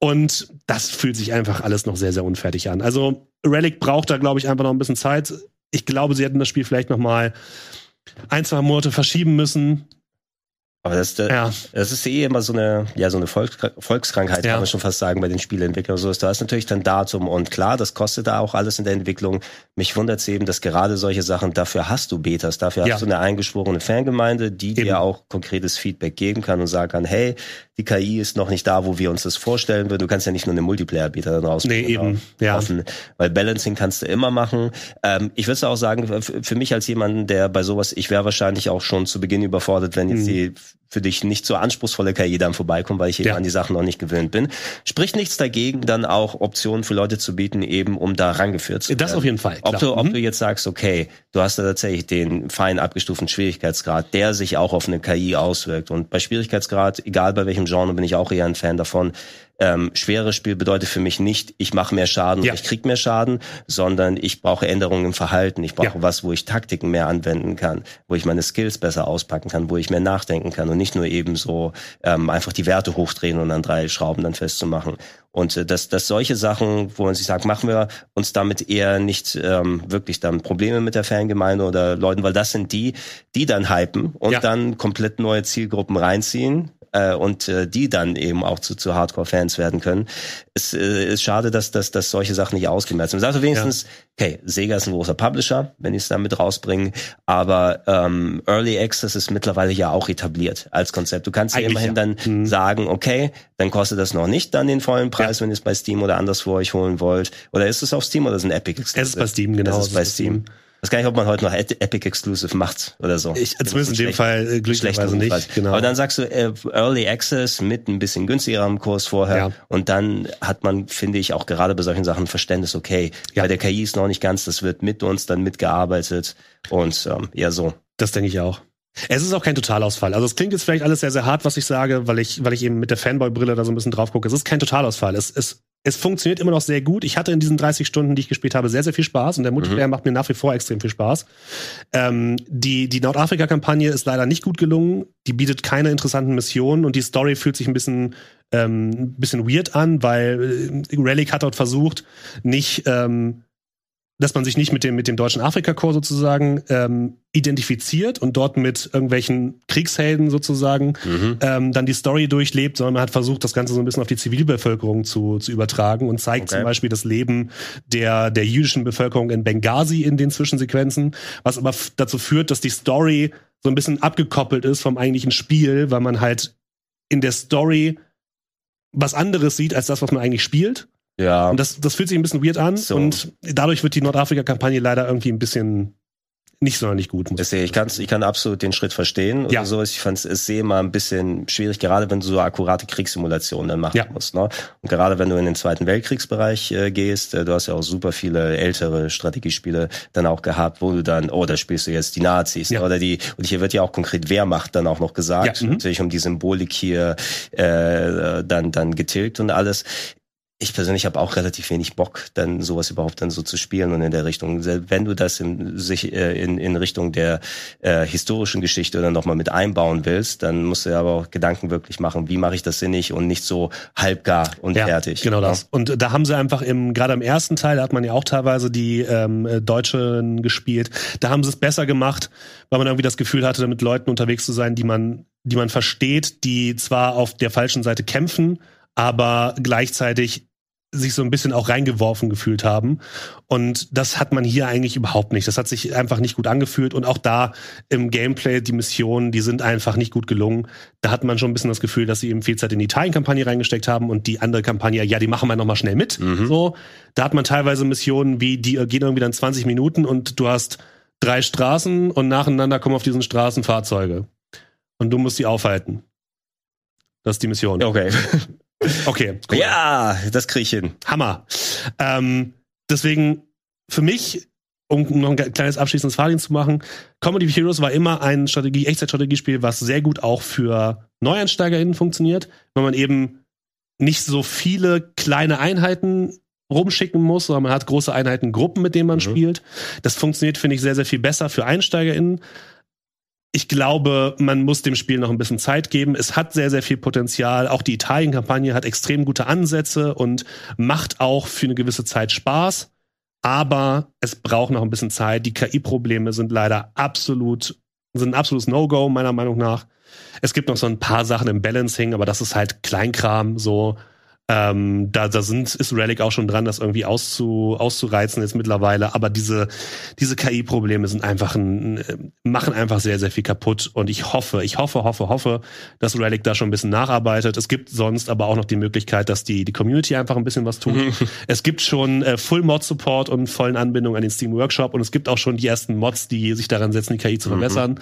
Und das fühlt sich einfach alles noch sehr, sehr unfertig an. Also Relic braucht da, glaube ich, einfach noch ein bisschen Zeit. Ich glaube, sie hätten das Spiel vielleicht noch mal ein, zwei Monate verschieben müssen. Aber das, das, ja. das ist eh immer so eine, ja, so eine Volks Volkskrankheit, ja. kann man schon fast sagen, bei den Spieleentwicklern. So ist, da ist natürlich dann Datum und klar, das kostet da auch alles in der Entwicklung. Mich wundert es eben, dass gerade solche Sachen, dafür hast du Betas, dafür ja. hast du eine eingeschworene Fangemeinde, die eben. dir auch konkretes Feedback geben kann und sagen kann, hey, die KI ist noch nicht da, wo wir uns das vorstellen würden. Du kannst ja nicht nur eine Multiplayer-Beta dann rausbringen. Nee, eben, ja. Offen, weil Balancing kannst du immer machen. Ähm, ich würde auch sagen, für mich als jemanden, der bei sowas, ich wäre wahrscheinlich auch schon zu Beginn überfordert, wenn jetzt mhm. die für dich nicht so anspruchsvolle KI dann vorbeikommt, weil ich eben ja. an die Sachen noch nicht gewöhnt bin. Spricht nichts dagegen, dann auch Optionen für Leute zu bieten, eben um da rangeführt zu werden. Das auf jeden Fall. Klar. Ob du, ob mhm. du jetzt sagst, okay, du hast da tatsächlich den fein abgestuften Schwierigkeitsgrad, der sich auch auf eine KI auswirkt. Und bei Schwierigkeitsgrad, egal bei welchem Genre, bin ich auch eher ein Fan davon, ähm, schweres Spiel bedeutet für mich nicht, ich mache mehr Schaden ja. oder ich krieg mehr Schaden, sondern ich brauche Änderungen im Verhalten. Ich brauche ja. was, wo ich Taktiken mehr anwenden kann, wo ich meine Skills besser auspacken kann, wo ich mehr nachdenken kann und nicht nur eben so ähm, einfach die Werte hochdrehen und an drei Schrauben dann festzumachen. Und äh, dass, dass solche Sachen, wo man sich sagt, machen wir uns damit eher nicht ähm, wirklich dann Probleme mit der Fangemeinde oder Leuten, weil das sind die, die dann hypen und ja. dann komplett neue Zielgruppen reinziehen, äh, und äh, die dann eben auch zu, zu Hardcore-Fans werden können. Es äh, ist schade, dass, dass, dass solche Sachen nicht ausgemerzt sind. Sagt wenigstens, ja. okay, Sega ist ein großer Publisher, wenn die es damit rausbringen, aber ähm, Early Access ist mittlerweile ja auch etabliert als Konzept. Du kannst ja immerhin ja. dann mhm. sagen, okay, dann kostet das noch nicht dann den vollen Preis, ja. wenn ihr es bei Steam oder anderswo euch holen wollt. Oder ist es auf Steam oder ist es ein Epic Exclusive? Es ist bei Steam, genau. Es ist bei Steam. Steam weiß gar nicht, ob man heute noch Epic Exclusive macht oder so. Ich, zumindest in dem Fall äh, glücklicherweise nicht. Genau. Aber dann sagst du äh, Early Access mit ein bisschen günstigerem Kurs vorher ja. und dann hat man, finde ich, auch gerade bei solchen Sachen Verständnis, okay, ja. bei der KI ist noch nicht ganz, das wird mit uns dann mitgearbeitet und ähm, ja so. Das denke ich auch. Es ist auch kein Totalausfall. Also es klingt jetzt vielleicht alles sehr, sehr hart, was ich sage, weil ich, weil ich eben mit der Fanboy-Brille da so ein bisschen drauf gucke. Es ist kein Totalausfall. Es, es es funktioniert immer noch sehr gut. Ich hatte in diesen 30 Stunden, die ich gespielt habe, sehr, sehr viel Spaß und der Multiplayer mhm. macht mir nach wie vor extrem viel Spaß. Ähm, die die Nordafrika-Kampagne ist leider nicht gut gelungen. Die bietet keine interessanten Missionen und die Story fühlt sich ein bisschen ähm, ein bisschen weird an, weil äh, Relic hat dort versucht, nicht ähm, dass man sich nicht mit dem, mit dem deutschen Afrika-Korps sozusagen ähm, identifiziert und dort mit irgendwelchen Kriegshelden sozusagen mhm. ähm, dann die Story durchlebt, sondern man hat versucht, das Ganze so ein bisschen auf die Zivilbevölkerung zu, zu übertragen und zeigt okay. zum Beispiel das Leben der, der jüdischen Bevölkerung in Benghazi in den Zwischensequenzen, was aber dazu führt, dass die Story so ein bisschen abgekoppelt ist vom eigentlichen Spiel, weil man halt in der Story was anderes sieht als das, was man eigentlich spielt. Ja. Und das, das fühlt sich ein bisschen weird an so. und dadurch wird die Nordafrika-Kampagne leider irgendwie ein bisschen nicht sonderlich gut. Muss ich, ich, kann's, ich kann absolut den Schritt verstehen. Ja. So. Ich fand es sehe mal ein bisschen schwierig, gerade wenn du so akkurate Kriegssimulationen dann machen ja. musst. Ne? Und gerade wenn du in den Zweiten Weltkriegsbereich äh, gehst, äh, du hast ja auch super viele ältere Strategiespiele dann auch gehabt, wo du dann, oh, da spielst du jetzt die Nazis ja. oder die, und hier wird ja auch konkret Wehrmacht dann auch noch gesagt. Mhm. natürlich um die Symbolik hier äh, dann, dann getilgt und alles ich persönlich habe auch relativ wenig Bock, dann sowas überhaupt dann so zu spielen und in der Richtung. Wenn du das in, sich, äh, in, in Richtung der äh, historischen Geschichte dann nochmal mit einbauen willst, dann musst du ja aber auch Gedanken wirklich machen, wie mache ich das sinnig und nicht so halbgar und ja, fertig. Genau ja. das. Und da haben sie einfach im, gerade im ersten Teil, da hat man ja auch teilweise die ähm, Deutschen gespielt, da haben sie es besser gemacht, weil man irgendwie das Gefühl hatte, mit Leuten unterwegs zu sein, die man, die man versteht, die zwar auf der falschen Seite kämpfen, aber gleichzeitig sich so ein bisschen auch reingeworfen gefühlt haben. Und das hat man hier eigentlich überhaupt nicht. Das hat sich einfach nicht gut angefühlt. Und auch da im Gameplay, die Missionen, die sind einfach nicht gut gelungen. Da hat man schon ein bisschen das Gefühl, dass sie eben viel Zeit in die Italien-Kampagne reingesteckt haben und die andere Kampagne, ja, die machen wir nochmal schnell mit. Mhm. So, da hat man teilweise Missionen wie, die gehen irgendwie dann 20 Minuten und du hast drei Straßen und nacheinander kommen auf diesen Straßen Fahrzeuge. Und du musst die aufhalten. Das ist die Mission. Okay. Okay. Cool. Ja, das kriege ich hin. Hammer. Ähm, deswegen für mich, um noch ein kleines abschließendes Fazit zu machen, Comedy of Heroes war immer ein Strategie, Echtzeitstrategiespiel, was sehr gut auch für NeueinsteigerInnen funktioniert, weil man eben nicht so viele kleine Einheiten rumschicken muss, sondern man hat große Einheiten, Gruppen, mit denen man mhm. spielt. Das funktioniert, finde ich, sehr, sehr viel besser für EinsteigerInnen ich glaube, man muss dem Spiel noch ein bisschen Zeit geben. Es hat sehr, sehr viel Potenzial. Auch die Italien-Kampagne hat extrem gute Ansätze und macht auch für eine gewisse Zeit Spaß. Aber es braucht noch ein bisschen Zeit. Die KI-Probleme sind leider absolut, sind ein absolutes No-Go, meiner Meinung nach. Es gibt noch so ein paar Sachen im Balancing, aber das ist halt Kleinkram, so ähm, da, da sind, ist Relic auch schon dran, das irgendwie auszu, auszureizen jetzt mittlerweile. Aber diese, diese KI-Probleme sind einfach ein, machen einfach sehr, sehr viel kaputt. Und ich hoffe, ich hoffe, hoffe, hoffe, dass Relic da schon ein bisschen nacharbeitet. Es gibt sonst aber auch noch die Möglichkeit, dass die, die Community einfach ein bisschen was tut. es gibt schon äh, Full Mod Support und vollen Anbindung an den Steam Workshop und es gibt auch schon die ersten Mods, die sich daran setzen, die KI zu mhm. verbessern. Mhm.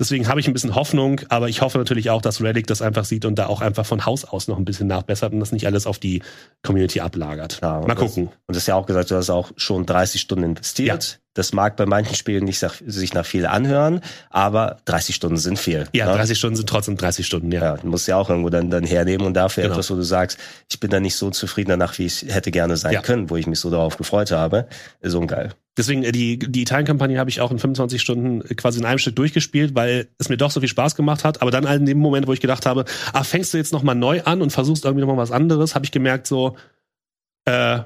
Deswegen habe ich ein bisschen Hoffnung, aber ich hoffe natürlich auch, dass Relic das einfach sieht und da auch einfach von Haus aus noch ein bisschen nachbessert und das nicht alles alles auf die Community ablagert. Ja, Mal gucken. Das, und das ist ja auch gesagt, du hast auch schon 30 Stunden investiert. Ja. Das mag bei manchen Spielen nicht sich nach viel anhören, aber 30 Stunden sind viel. Ja, ne? 30 Stunden sind trotzdem 30 Stunden, ja. Ja, du musst ja auch irgendwo dann, dann hernehmen und dafür genau. etwas, wo du sagst, ich bin da nicht so zufrieden danach, wie ich hätte gerne sein ja. können, wo ich mich so darauf gefreut habe, ist ungeil. Deswegen, äh, die, die Italien-Kampagne habe ich auch in 25 Stunden quasi in einem Stück durchgespielt, weil es mir doch so viel Spaß gemacht hat. Aber dann in dem Moment, wo ich gedacht habe, ah, fängst du jetzt nochmal neu an und versuchst irgendwie nochmal was anderes, habe ich gemerkt so, äh,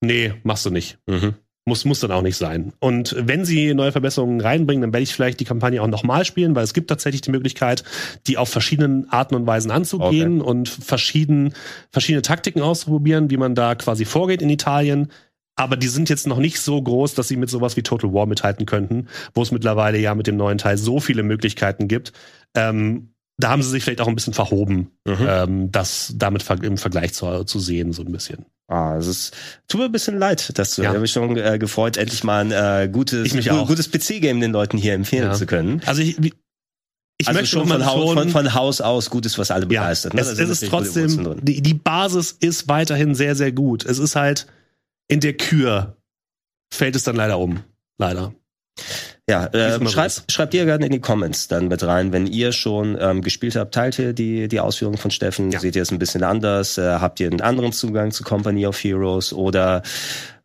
nee, machst du nicht. Mhm. Muss, muss dann auch nicht sein. Und wenn sie neue Verbesserungen reinbringen, dann werde ich vielleicht die Kampagne auch nochmal spielen, weil es gibt tatsächlich die Möglichkeit, die auf verschiedenen Arten und Weisen anzugehen okay. und verschieden, verschiedene Taktiken auszuprobieren, wie man da quasi vorgeht in Italien. Aber die sind jetzt noch nicht so groß, dass sie mit sowas wie Total War mithalten könnten, wo es mittlerweile ja mit dem neuen Teil so viele Möglichkeiten gibt. Ähm, da haben sie sich vielleicht auch ein bisschen verhoben, mhm. ähm, das damit im Vergleich zu, zu sehen, so ein bisschen. Ah, es ist, tut mir ein bisschen leid, dass du, ja. ich habe mich schon äh, gefreut, endlich mal ein äh, gutes, gutes PC-Game den Leuten hier empfehlen ja. zu können. Also ich, ich also möchte schon von, Haus, von, von Haus aus Gutes, was alle begeistert. Ja, ne? es, es ist trotzdem, die, die Basis ist weiterhin sehr, sehr gut. Es ist halt in der Kür fällt es dann leider um. Leider. Ja, äh, schreibt, schreibt ihr gerne in die Comments dann mit rein, wenn ihr schon ähm, gespielt habt, teilt ihr die, die Ausführungen von Steffen, ja. seht ihr es ein bisschen anders, äh, habt ihr einen anderen Zugang zu Company of Heroes oder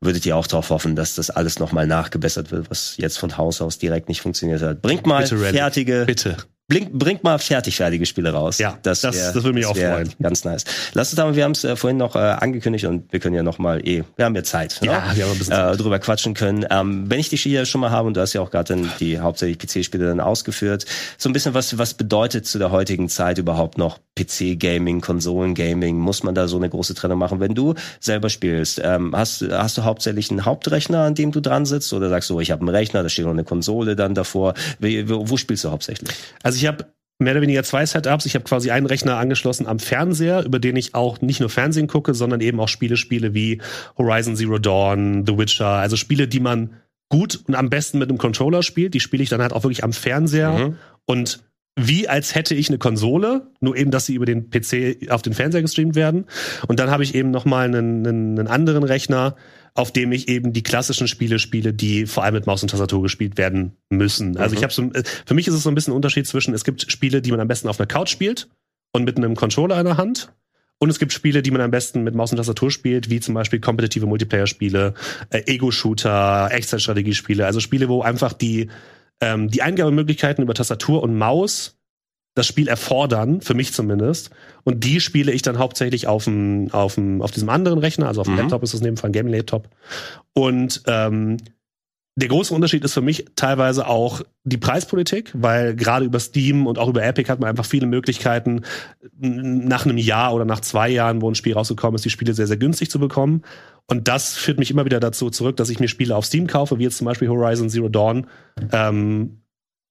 würdet ihr auch darauf hoffen, dass das alles nochmal nachgebessert wird, was jetzt von Haus aus direkt nicht funktioniert hat? Bringt mal Bitte, fertige, Bitte. Blink, bringt mal fertig fertige Spiele raus. Ja, das, das, wär, das würde mich das auch freuen. Ganz nice. Lass uns aber, wir haben es äh, vorhin noch äh, angekündigt und wir können ja noch mal eh, wir haben ja Zeit, ne? ja, wir haben ein bisschen äh, drüber quatschen können. Ähm, wenn ich dich hier schon mal habe und du hast ja auch gerade dann die hauptsächlich PC-Spiele dann ausgeführt, so ein bisschen was was bedeutet zu der heutigen Zeit überhaupt noch PC-Gaming, Konsolen-Gaming? Muss man da so eine große Trennung machen? Wenn du selber spielst, ähm, hast hast du hauptsächlich einen Hauptrechner, an dem du dran sitzt, oder sagst du, ich habe einen Rechner, da steht noch eine Konsole dann davor? Wo, wo spielst du hauptsächlich? Also also ich habe mehr oder weniger zwei Setups. Ich habe quasi einen Rechner angeschlossen am Fernseher, über den ich auch nicht nur Fernsehen gucke, sondern eben auch Spiele spiele wie Horizon Zero Dawn, The Witcher, also Spiele, die man gut und am besten mit einem Controller spielt. Die spiele ich dann halt auch wirklich am Fernseher mhm. und wie als hätte ich eine Konsole, nur eben, dass sie über den PC auf den Fernseher gestreamt werden. Und dann habe ich eben noch mal einen, einen, einen anderen Rechner, auf dem ich eben die klassischen Spiele spiele, die vor allem mit Maus und Tastatur gespielt werden müssen. Also mhm. ich habe so, äh, für mich ist es so ein bisschen ein Unterschied zwischen, es gibt Spiele, die man am besten auf einer Couch spielt und mit einem Controller in der Hand. Und es gibt Spiele, die man am besten mit Maus und Tastatur spielt, wie zum Beispiel kompetitive Multiplayer-Spiele, äh, Ego-Shooter, Echtzeitstrategiespiele. Also Spiele, wo einfach die, ähm, die Eingabemöglichkeiten über Tastatur und Maus das Spiel erfordern, für mich zumindest. Und die spiele ich dann hauptsächlich auf, dem, auf, dem, auf diesem anderen Rechner, also auf dem mhm. Laptop ist das in dem Fall ein Gaming-Laptop. Und ähm, der große Unterschied ist für mich teilweise auch die Preispolitik, weil gerade über Steam und auch über Epic hat man einfach viele Möglichkeiten, nach einem Jahr oder nach zwei Jahren, wo ein Spiel rausgekommen ist, die Spiele sehr, sehr günstig zu bekommen. Und das führt mich immer wieder dazu zurück, dass ich mir Spiele auf Steam kaufe, wie jetzt zum Beispiel Horizon Zero Dawn, ähm,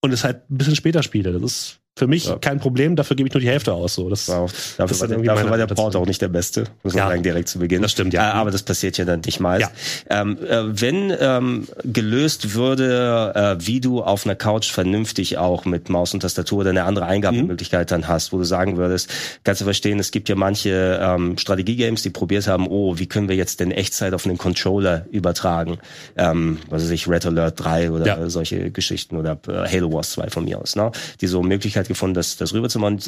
und es halt ein bisschen später spiele. Das ist für mich ja. kein Problem, dafür gebe ich nur die Hälfte aus. So. Das, wow. Dafür, das war, der, dafür war der Port auch nicht der beste, muss man ja. sagen, direkt zu Beginn. Das stimmt, ja. Äh, aber das passiert ja dann nicht mal. Ja. Ähm, äh, wenn ähm, gelöst würde, äh, wie du auf einer Couch vernünftig auch mit Maus und Tastatur oder eine andere Eingabemöglichkeit mhm. dann hast, wo du sagen würdest, kannst du verstehen, es gibt ja manche ähm, Strategiegames, die probiert haben, oh, wie können wir jetzt denn Echtzeit auf einen Controller übertragen? Ähm, was weiß ich, Red Alert 3 oder solche Geschichten oder äh, Halo Wars 2 von mir aus, ne? Die so Möglichkeit Möglichkeit gefunden, das, das rüberzumachen.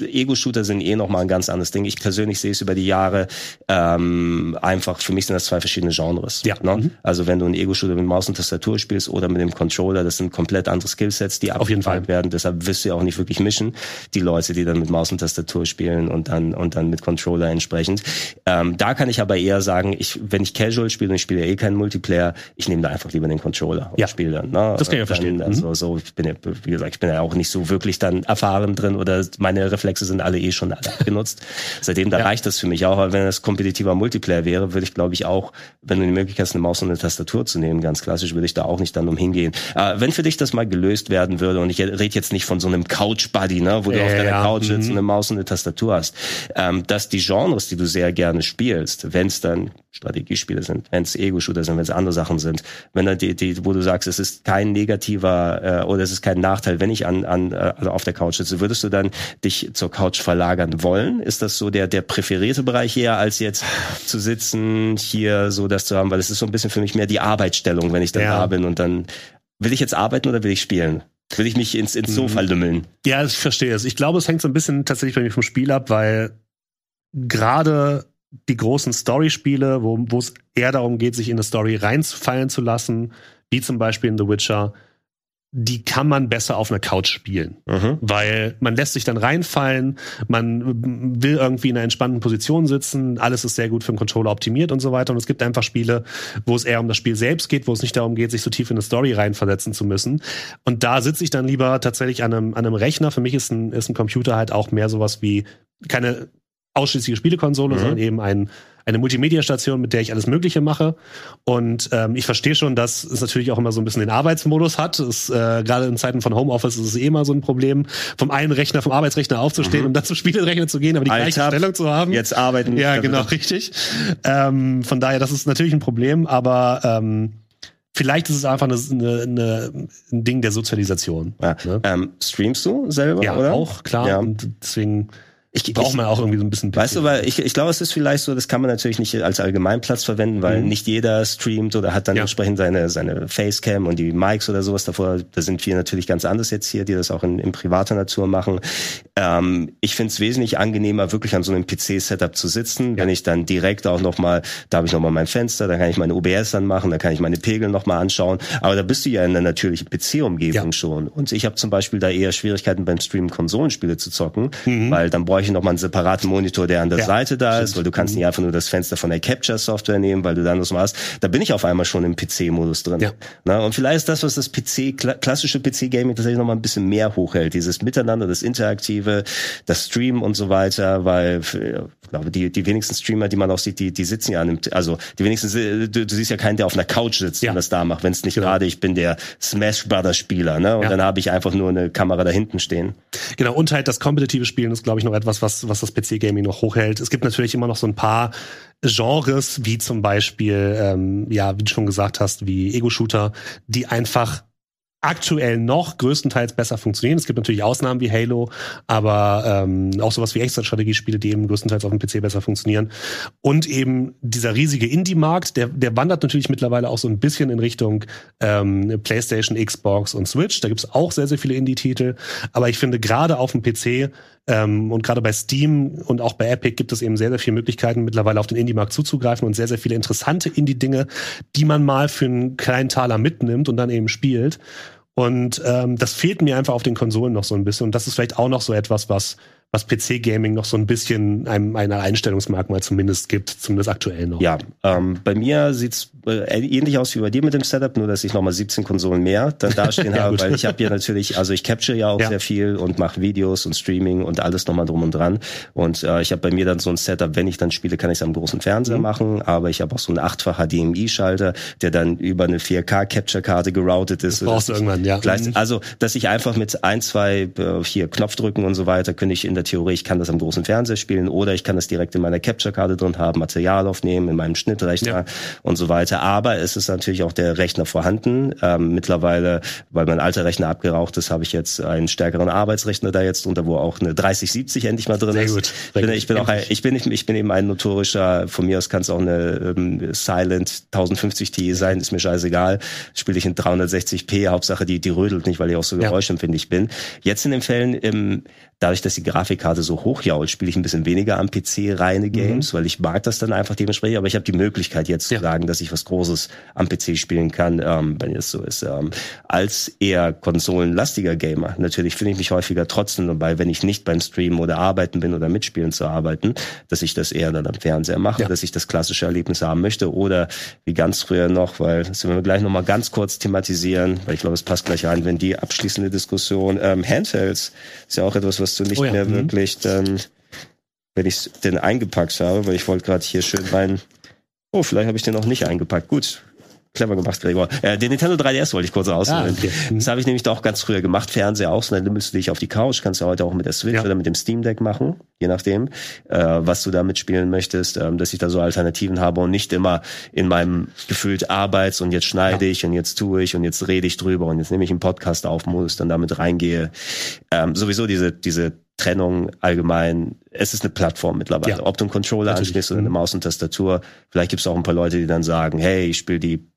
Ego-Shooter sind eh nochmal ein ganz anderes Ding. Ich persönlich sehe es über die Jahre ähm, einfach, für mich sind das zwei verschiedene Genres. Ja. Ne? Mhm. Also wenn du einen Ego-Shooter mit Maus und Tastatur spielst oder mit dem Controller, das sind komplett andere Skillsets, die auf jeden Fall werden. Deshalb wirst du ja auch nicht wirklich mischen, die Leute, die dann mit Maus und Tastatur spielen und dann und dann mit Controller entsprechend. Ähm, da kann ich aber eher sagen, ich, wenn ich Casual spiele und ich spiele eh keinen Multiplayer, ich nehme da einfach lieber den Controller und ja. spiele dann. Ne? Das kann ich ja verstehen. Also, mhm. so, ich bin ja, wie gesagt, ich bin ja auch nicht so wirklich dann erfahren drin oder meine Reflexe sind alle eh schon alle genutzt. Seitdem da ja. reicht das für mich auch. Aber wenn es kompetitiver Multiplayer wäre, würde ich glaube ich auch, wenn du die Möglichkeit hast, eine Maus und eine Tastatur zu nehmen, ganz klassisch, würde ich da auch nicht dann umhingehen. Äh, wenn für dich das mal gelöst werden würde und ich rede jetzt nicht von so einem Couch-Buddy, ne, wo du auf deiner ja. Couch sitzt mhm. und eine Maus und eine Tastatur hast, ähm, dass die Genres, die du sehr gerne spielst, wenn es dann Strategiespiele sind, wenn es Ego-Shooter sind, wenn es andere Sachen sind, wenn dann die, die, wo du sagst, es ist kein negativer äh, oder es ist kein Nachteil, wenn ich an, an äh, also auf der Couch sitze, würdest du dann dich zur Couch verlagern wollen? Ist das so der der präferierte Bereich eher als jetzt zu sitzen hier so das zu haben, weil es ist so ein bisschen für mich mehr die Arbeitsstellung, wenn ich dann ja. da bin und dann will ich jetzt arbeiten oder will ich spielen? Will ich mich ins, ins Sofa mhm. lümmeln? Ja, ich verstehe es. Ich glaube, es hängt so ein bisschen tatsächlich bei mir vom Spiel ab, weil gerade die großen Story-Spiele, wo es eher darum geht, sich in eine Story reinfallen zu lassen, wie zum Beispiel in The Witcher, die kann man besser auf einer Couch spielen. Mhm. Weil man lässt sich dann reinfallen, man will irgendwie in einer entspannten Position sitzen, alles ist sehr gut für den Controller optimiert und so weiter. Und es gibt einfach Spiele, wo es eher um das Spiel selbst geht, wo es nicht darum geht, sich so tief in eine Story reinversetzen zu müssen. Und da sitze ich dann lieber tatsächlich an einem, an einem Rechner. Für mich ist ein, ist ein Computer halt auch mehr sowas wie keine ausschließliche Spielekonsole, mhm. sondern eben ein, eine Multimedia-Station, mit der ich alles Mögliche mache. Und ähm, ich verstehe schon, dass es natürlich auch immer so ein bisschen den Arbeitsmodus hat. Es, äh, Gerade in Zeiten von Homeoffice ist es eh immer so ein Problem, vom einen Rechner, vom Arbeitsrechner aufzustehen mhm. und dann zum Spielerechner zu gehen, aber die Alter, gleiche Stellung zu haben. Jetzt arbeiten. Ja, genau, richtig. Ähm, von daher, das ist natürlich ein Problem, aber ähm, Vielleicht ist es einfach eine, eine, eine, ein Ding der Sozialisation. Ja. Ne? Ähm, streamst du selber? Ja, oder? auch, klar. Ja. Und deswegen ich, braucht man auch irgendwie so ein bisschen. PC. Weißt du, weil ich, ich glaube, es ist vielleicht so, das kann man natürlich nicht als Allgemeinplatz verwenden, weil mhm. nicht jeder streamt oder hat dann ja. entsprechend seine, seine Facecam und die Mics oder sowas davor. Da sind wir natürlich ganz anders jetzt hier, die das auch in, in privater Natur machen. Ähm, ich finde es wesentlich angenehmer, wirklich an so einem PC-Setup zu sitzen, ja. wenn ich dann direkt auch nochmal, da habe ich nochmal mein Fenster, da kann ich meine OBS anmachen, da kann ich meine Pegel nochmal anschauen. Aber da bist du ja in einer natürlichen PC-Umgebung ja. schon. Und ich habe zum Beispiel da eher Schwierigkeiten beim Streamen Konsolenspiele zu zocken, mhm. weil dann brauche ich nochmal einen separaten Monitor, der an der ja, Seite da stimmt. ist, weil du kannst mhm. nicht einfach nur das Fenster von der Capture-Software nehmen, weil du dann was machst. Da bin ich auf einmal schon im PC-Modus drin. Ja. Na, und vielleicht ist das, was das PC, klassische PC-Gaming tatsächlich nochmal ein bisschen mehr hochhält. Dieses Miteinander, das Interaktive, das Stream und so weiter, weil glaube, die, die wenigsten Streamer, die man auch sieht, die, die sitzen ja an dem, also die wenigsten, du, du siehst ja keinen, der auf einer Couch sitzt ja. und das da macht, wenn es nicht genau. gerade, ich bin der Smash Brothers Spieler, ne? Und ja. dann habe ich einfach nur eine Kamera da hinten stehen. Genau, und halt das kompetitive Spielen ist, glaube ich, noch etwas, was, was das PC-Gaming noch hochhält. Es gibt natürlich immer noch so ein paar Genres, wie zum Beispiel, ähm, ja, wie du schon gesagt hast, wie Ego-Shooter, die einfach aktuell noch größtenteils besser funktionieren. Es gibt natürlich Ausnahmen wie Halo, aber ähm, auch sowas wie Extra-Strategiespiele, die eben größtenteils auf dem PC besser funktionieren. Und eben dieser riesige Indie-Markt, der, der wandert natürlich mittlerweile auch so ein bisschen in Richtung ähm, PlayStation, Xbox und Switch. Da gibt's auch sehr, sehr viele Indie-Titel. Aber ich finde, gerade auf dem PC ähm, und gerade bei Steam und auch bei Epic gibt es eben sehr, sehr viele Möglichkeiten, mittlerweile auf den Indie-Markt zuzugreifen und sehr, sehr viele interessante Indie-Dinge, die man mal für einen kleinen Taler mitnimmt und dann eben spielt. Und ähm, das fehlt mir einfach auf den Konsolen noch so ein bisschen. Und das ist vielleicht auch noch so etwas, was was PC-Gaming noch so ein bisschen einem, ein Einstellungsmerkmal zumindest gibt, zumindest aktuell noch. Ja, ähm, bei mir sieht's äh, ähnlich aus wie bei dir mit dem Setup, nur dass ich nochmal 17 Konsolen mehr dann dastehen ja, habe, weil ich habe ja natürlich, also ich capture ja auch ja. sehr viel und mache Videos und Streaming und alles nochmal drum und dran. Und äh, ich habe bei mir dann so ein Setup, wenn ich dann spiele, kann ich es am großen Fernseher mhm. machen, aber ich habe auch so einen achtfach HDMI-Schalter, der dann über eine 4K-Capture-Karte geroutet ist. Das brauchst du irgendwann, ja. Gleich, also, dass ich einfach mit ein, zwei äh, hier Knopfdrücken und so weiter, könnte ich in der Theorie, ich kann das am großen Fernseher spielen oder ich kann das direkt in meiner Capture-Karte drin haben, Material aufnehmen, in meinem Schnittrechner ja. und so weiter. Aber es ist natürlich auch der Rechner vorhanden. Ähm, mittlerweile, weil mein alter Rechner abgeraucht ist, habe ich jetzt einen stärkeren Arbeitsrechner da jetzt drunter, wo auch eine 3070 endlich mal drin Sehr ist. Gut. Ich bin, ich bin auch ein, ich bin ich bin eben ein notorischer, von mir aus kann es auch eine ähm, Silent 1050 Ti sein, ist mir scheißegal. Spiele ich in 360p, Hauptsache die die rödelt nicht, weil ich auch so geräuschempfindlich ja. bin. Jetzt in den Fällen im dadurch, dass die Grafikkarte so hoch jault, spiele ich ein bisschen weniger am PC reine Games, mhm. weil ich mag das dann einfach dementsprechend. Aber ich habe die Möglichkeit jetzt ja. zu sagen, dass ich was Großes am PC spielen kann, ähm, wenn es so ist. Ähm, als eher konsolenlastiger Gamer. Natürlich finde ich mich häufiger trotzdem dabei, wenn ich nicht beim Streamen oder arbeiten bin oder mitspielen zu arbeiten, dass ich das eher dann am Fernseher mache, ja. dass ich das klassische Erlebnis haben möchte. Oder wie ganz früher noch, weil das werden wir gleich nochmal ganz kurz thematisieren, weil ich glaube, es passt gleich rein, wenn die abschließende Diskussion ähm, Handhelds ist ja auch etwas, was du nicht oh ja. mehr mhm. wirklich dann, wenn ich den eingepackt habe, weil ich wollte gerade hier schön rein. Oh, vielleicht habe ich den noch nicht eingepackt. Gut, clever gemacht, Gregor. Äh, den Nintendo 3DS wollte ich kurz ausholen. Ah, okay. Mhm. Das habe ich nämlich doch ganz früher gemacht. Fernseher auch, so dann nimmst du dich auf die Couch, kannst du heute auch mit der Switch ja. oder mit dem Steam Deck machen, je nachdem, äh, was du da mitspielen möchtest, ähm, dass ich da so Alternativen habe und nicht immer in meinem gefühlt Arbeits- und jetzt schneide ja. ich und jetzt tue ich und jetzt rede ich drüber und jetzt nehme ich einen Podcast auf, Modus dann damit reingehe. Ähm, sowieso diese, diese Trennung allgemein. Es ist eine Plattform mittlerweile. Ja. Ob du einen Controller anschließt oder eine mhm. Maus und Tastatur. Vielleicht gibt es auch ein paar Leute, die dann sagen, hey, ich spiele die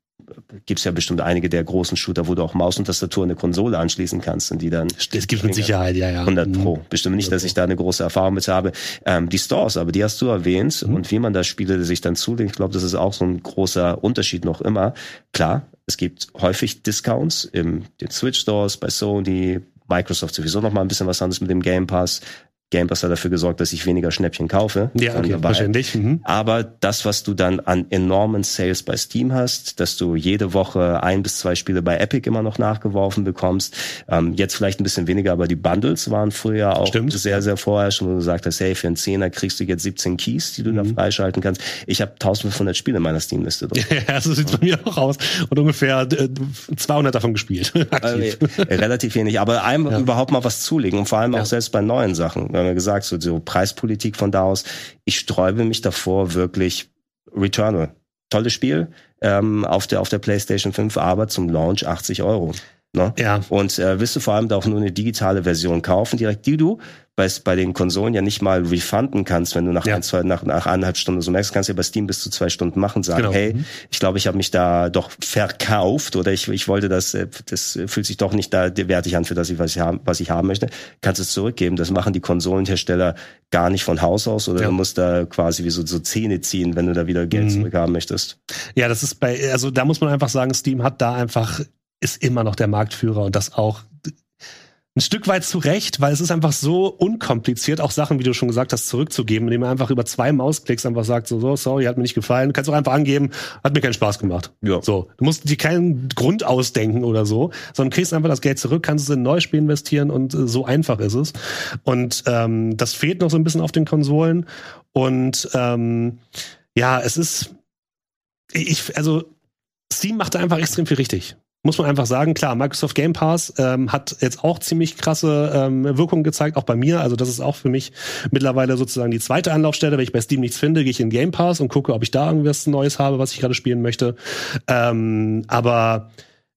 gibt es ja bestimmt einige der großen Shooter, wo du auch Maus und Tastatur in eine Konsole anschließen kannst und die dann. Das gibt mit Sicherheit, ja, ja. 100 Pro. Mhm. Bestimmt nicht, dass ich da eine große Erfahrung mit habe. Ähm, die Stores, aber die hast du erwähnt mhm. und wie man da Spiele sich dann zulegt, ich glaube, das ist auch so ein großer Unterschied noch immer. Klar, es gibt häufig Discounts im den Switch Stores, bei Sony, Microsoft sowieso noch mal ein bisschen was anderes mit dem Game Pass. Game Pass hat dafür gesorgt, dass ich weniger Schnäppchen kaufe. Ja, okay, wahrscheinlich. Mhm. Aber das, was du dann an enormen Sales bei Steam hast, dass du jede Woche ein bis zwei Spiele bei Epic immer noch nachgeworfen bekommst, ähm, jetzt vielleicht ein bisschen weniger, aber die Bundles waren früher auch Stimmt. sehr, sehr vorherrschend, wo du gesagt hast, hey, für einen Zehner kriegst du jetzt 17 Keys, die du mhm. da freischalten kannst. Ich habe 1500 Spiele in meiner Steam-Liste drin. Ja, so sieht's bei mir auch aus. Und ungefähr 200 äh, davon gespielt. äh, relativ wenig, aber einem ja. überhaupt mal was zulegen und vor allem ja. auch selbst bei neuen Sachen wir haben ja gesagt, so, so Preispolitik von da aus. Ich sträube mich davor wirklich Returnal. Tolles Spiel ähm, auf der auf der PlayStation 5, aber zum Launch 80 Euro. Ne? Ja. Und äh, wirst du vor allem da auch nur eine digitale Version kaufen, direkt die du bei, bei den Konsolen ja nicht mal refunden kannst, wenn du nach ja. ein, zwei, nach, nach eineinhalb Stunden so merkst, kannst du ja bei Steam bis zu zwei Stunden machen, sagen, genau. hey, mhm. ich glaube, ich habe mich da doch verkauft oder ich, ich wollte das, äh, das fühlt sich doch nicht da wertig an für das, was ich haben, was ich haben möchte, kannst du es zurückgeben. Das machen die Konsolenhersteller gar nicht von Haus aus oder ja. du musst da quasi wie so, so Zähne ziehen, wenn du da wieder Geld mhm. zurückhaben möchtest. Ja, das ist bei, also da muss man einfach sagen, Steam hat da einfach ist immer noch der Marktführer und das auch ein Stück weit zu Recht, weil es ist einfach so unkompliziert, auch Sachen, wie du schon gesagt hast, zurückzugeben, indem man einfach über zwei Mausklicks einfach sagt, so, so, sorry, hat mir nicht gefallen. Du kannst auch einfach angeben, hat mir keinen Spaß gemacht. Ja. So. Du musst dir keinen Grund ausdenken oder so, sondern kriegst einfach das Geld zurück, kannst es in ein neues Spiel investieren und äh, so einfach ist es. Und ähm, das fehlt noch so ein bisschen auf den Konsolen. Und ähm, ja, es ist, ich, also Steam macht da einfach extrem viel richtig muss man einfach sagen, klar, Microsoft Game Pass ähm, hat jetzt auch ziemlich krasse ähm, Wirkungen gezeigt, auch bei mir. Also das ist auch für mich mittlerweile sozusagen die zweite Anlaufstelle. Wenn ich bei Steam nichts finde, gehe ich in Game Pass und gucke, ob ich da irgendwas Neues habe, was ich gerade spielen möchte. Ähm, aber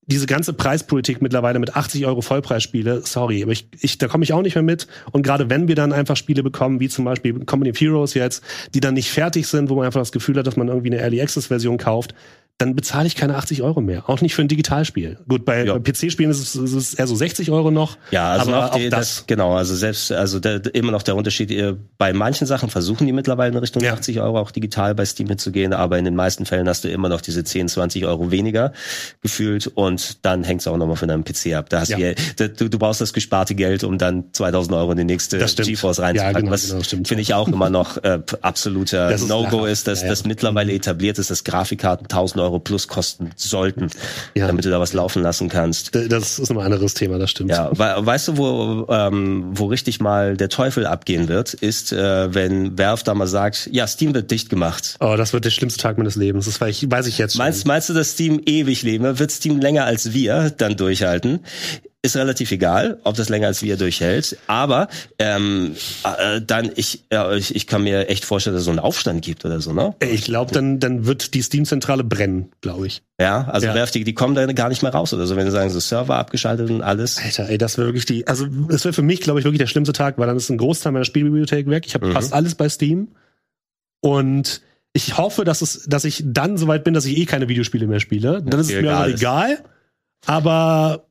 diese ganze Preispolitik mittlerweile mit 80 Euro Vollpreisspiele, sorry, aber ich, ich da komme ich auch nicht mehr mit. Und gerade wenn wir dann einfach Spiele bekommen, wie zum Beispiel Company of Heroes jetzt, die dann nicht fertig sind, wo man einfach das Gefühl hat, dass man irgendwie eine Early Access Version kauft, dann bezahle ich keine 80 Euro mehr. Auch nicht für ein Digitalspiel. Gut, bei, Ja. bei PC-Spielen ist es, ist es eher so 60 Euro noch. Ja, also aber auch, die, das, das. genau, also selbst, also der, immer noch der Unterschied, äh, bei manchen Sachen versuchen die mittlerweile in Richtung Ja. 80 Euro auch digital bei Steam mitzugehen, aber in den meisten Fällen hast du immer noch diese 10, 20 Euro weniger gefühlt und dann hängt es auch nochmal von deinem PC ab. Da hast Ja. du, du, du brauchst das gesparte Geld, um dann 2000 Euro in die nächste. GeForce reinzupacken, Ja, genau, was genau, finde ich auch immer noch äh, absoluter No-Go ist, dass das mittlerweile etabliert ist, dass Grafikkarten 1000 Euro plus kosten sollten, Ja. damit du da was laufen lassen kannst. Das ist ein anderes Thema, das stimmt. Ja, we weißt du, wo, ähm, wo richtig mal der Teufel abgehen wird, ist, äh, wenn Valve da mal sagt, ja, Steam wird dicht gemacht. Oh, das wird der schlimmste Tag meines Lebens. Das weiß ich, weiß ich jetzt schon. Meinst, meinst du, dass Steam ewig leben wird? Wird Steam länger als wir dann durchhalten? Ist relativ egal, ob das länger als wir durchhält. Aber ähm, äh, dann, ich, ja, ich, ich kann mir echt vorstellen, dass es so einen Aufstand gibt oder so, ne? ich glaube, dann, dann wird die Steam-Zentrale brennen, glaube ich. Ja, also Ja. Valve, die, die kommen da gar nicht mehr raus oder so, wenn sie sagen, so Server abgeschaltet und alles. Alter, ey, das wäre wirklich die, also es wäre für mich, glaube ich, wirklich der schlimmste Tag, weil dann ist ein Großteil meiner Spielbibliothek weg. Ich habe Mhm. fast alles bei Steam. Und ich hoffe, dass es, dass ich dann soweit bin, dass ich eh keine Videospiele mehr spiele. Dann ist es mir egal egal. Aber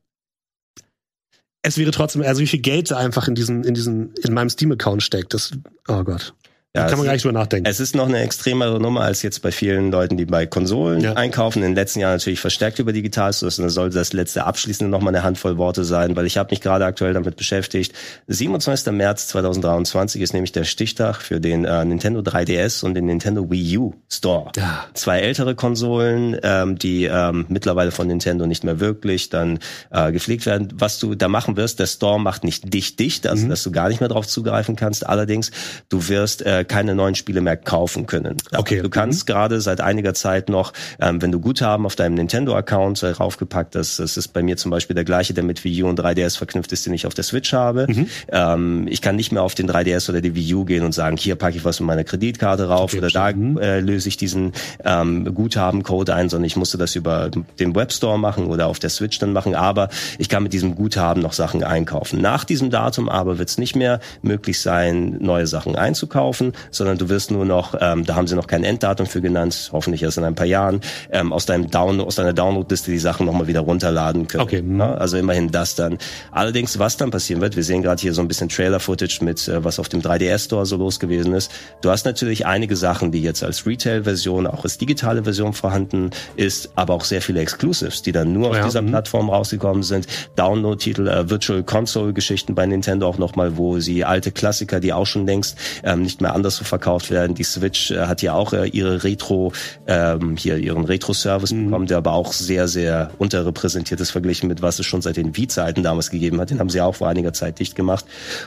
es wäre trotzdem, also wie viel Geld da einfach in diesen, in diesen, in meinem Steam-Account steckt, das, oh Gott. Ja, da kann man gar nicht drüber nachdenken. Es ist noch eine extremere Nummer als jetzt bei vielen Leuten, die bei Konsolen Ja. einkaufen. In den letzten Jahren natürlich verstärkt über digital. So das sollte das letzte abschließende noch mal eine Handvoll Worte sein, weil ich habe mich gerade aktuell damit beschäftigt. 27. März 2023 ist nämlich der Stichtag für den äh, Nintendo 3DS und den Nintendo Wii U Store. Ja. Zwei ältere Konsolen, ähm, die ähm, mittlerweile von Nintendo nicht mehr wirklich dann äh, gepflegt werden. Was du da machen wirst, der Store macht nicht dich dicht, also Mhm. dass du gar nicht mehr drauf zugreifen kannst. Allerdings, du wirst äh, keine neuen Spiele mehr kaufen können. Okay. Du kannst gerade seit einiger Zeit noch, ähm, wenn du Guthaben auf deinem Nintendo-Account äh, raufgepackt hast, das ist bei mir zum Beispiel der gleiche, der mit Wii U und 3DS verknüpft ist, den ich auf der Switch habe. Mhm. Ähm, ich kann nicht mehr auf den 3DS oder die Wii U gehen und sagen, hier packe ich was von meiner Kreditkarte rauf Okay, oder da verstanden. äh, löse ich diesen ähm, Guthabencode ein, sondern ich musste das über den Webstore machen oder auf der Switch dann machen. Aber ich kann mit diesem Guthaben noch Sachen einkaufen. Nach diesem Datum aber wird es nicht mehr möglich sein, neue Sachen einzukaufen, sondern du wirst nur noch, ähm, da haben sie noch kein Enddatum für genannt, hoffentlich erst in ein paar Jahren, ähm, aus deinem Down aus deiner Downloadliste die Sachen nochmal wieder runterladen können. Okay. Ja, also immerhin das dann. Allerdings, was dann passieren wird, wir sehen gerade hier so ein bisschen Trailer-Footage mit, äh, was auf dem 3DS-Store so los gewesen ist. Du hast natürlich einige Sachen, die jetzt als Retail-Version, auch als digitale Version vorhanden ist, aber auch sehr viele Exclusives, die dann nur auf Ja, dieser mhm. Plattform rausgekommen sind. Download-Titel, äh, Virtual Console-Geschichten bei Nintendo auch nochmal, wo sie alte Klassiker, die auch schon längst ähm, nicht mehr anders so verkauft werden. Die Switch äh, hat ja auch äh, ihre Retro, ähm, hier ihren Retro-Service Mhm. bekommen, der aber auch sehr, sehr unterrepräsentiert ist verglichen mit was es schon seit den Wii-Zeiten damals gegeben hat. Den haben sie auch vor einiger Zeit dicht gemacht.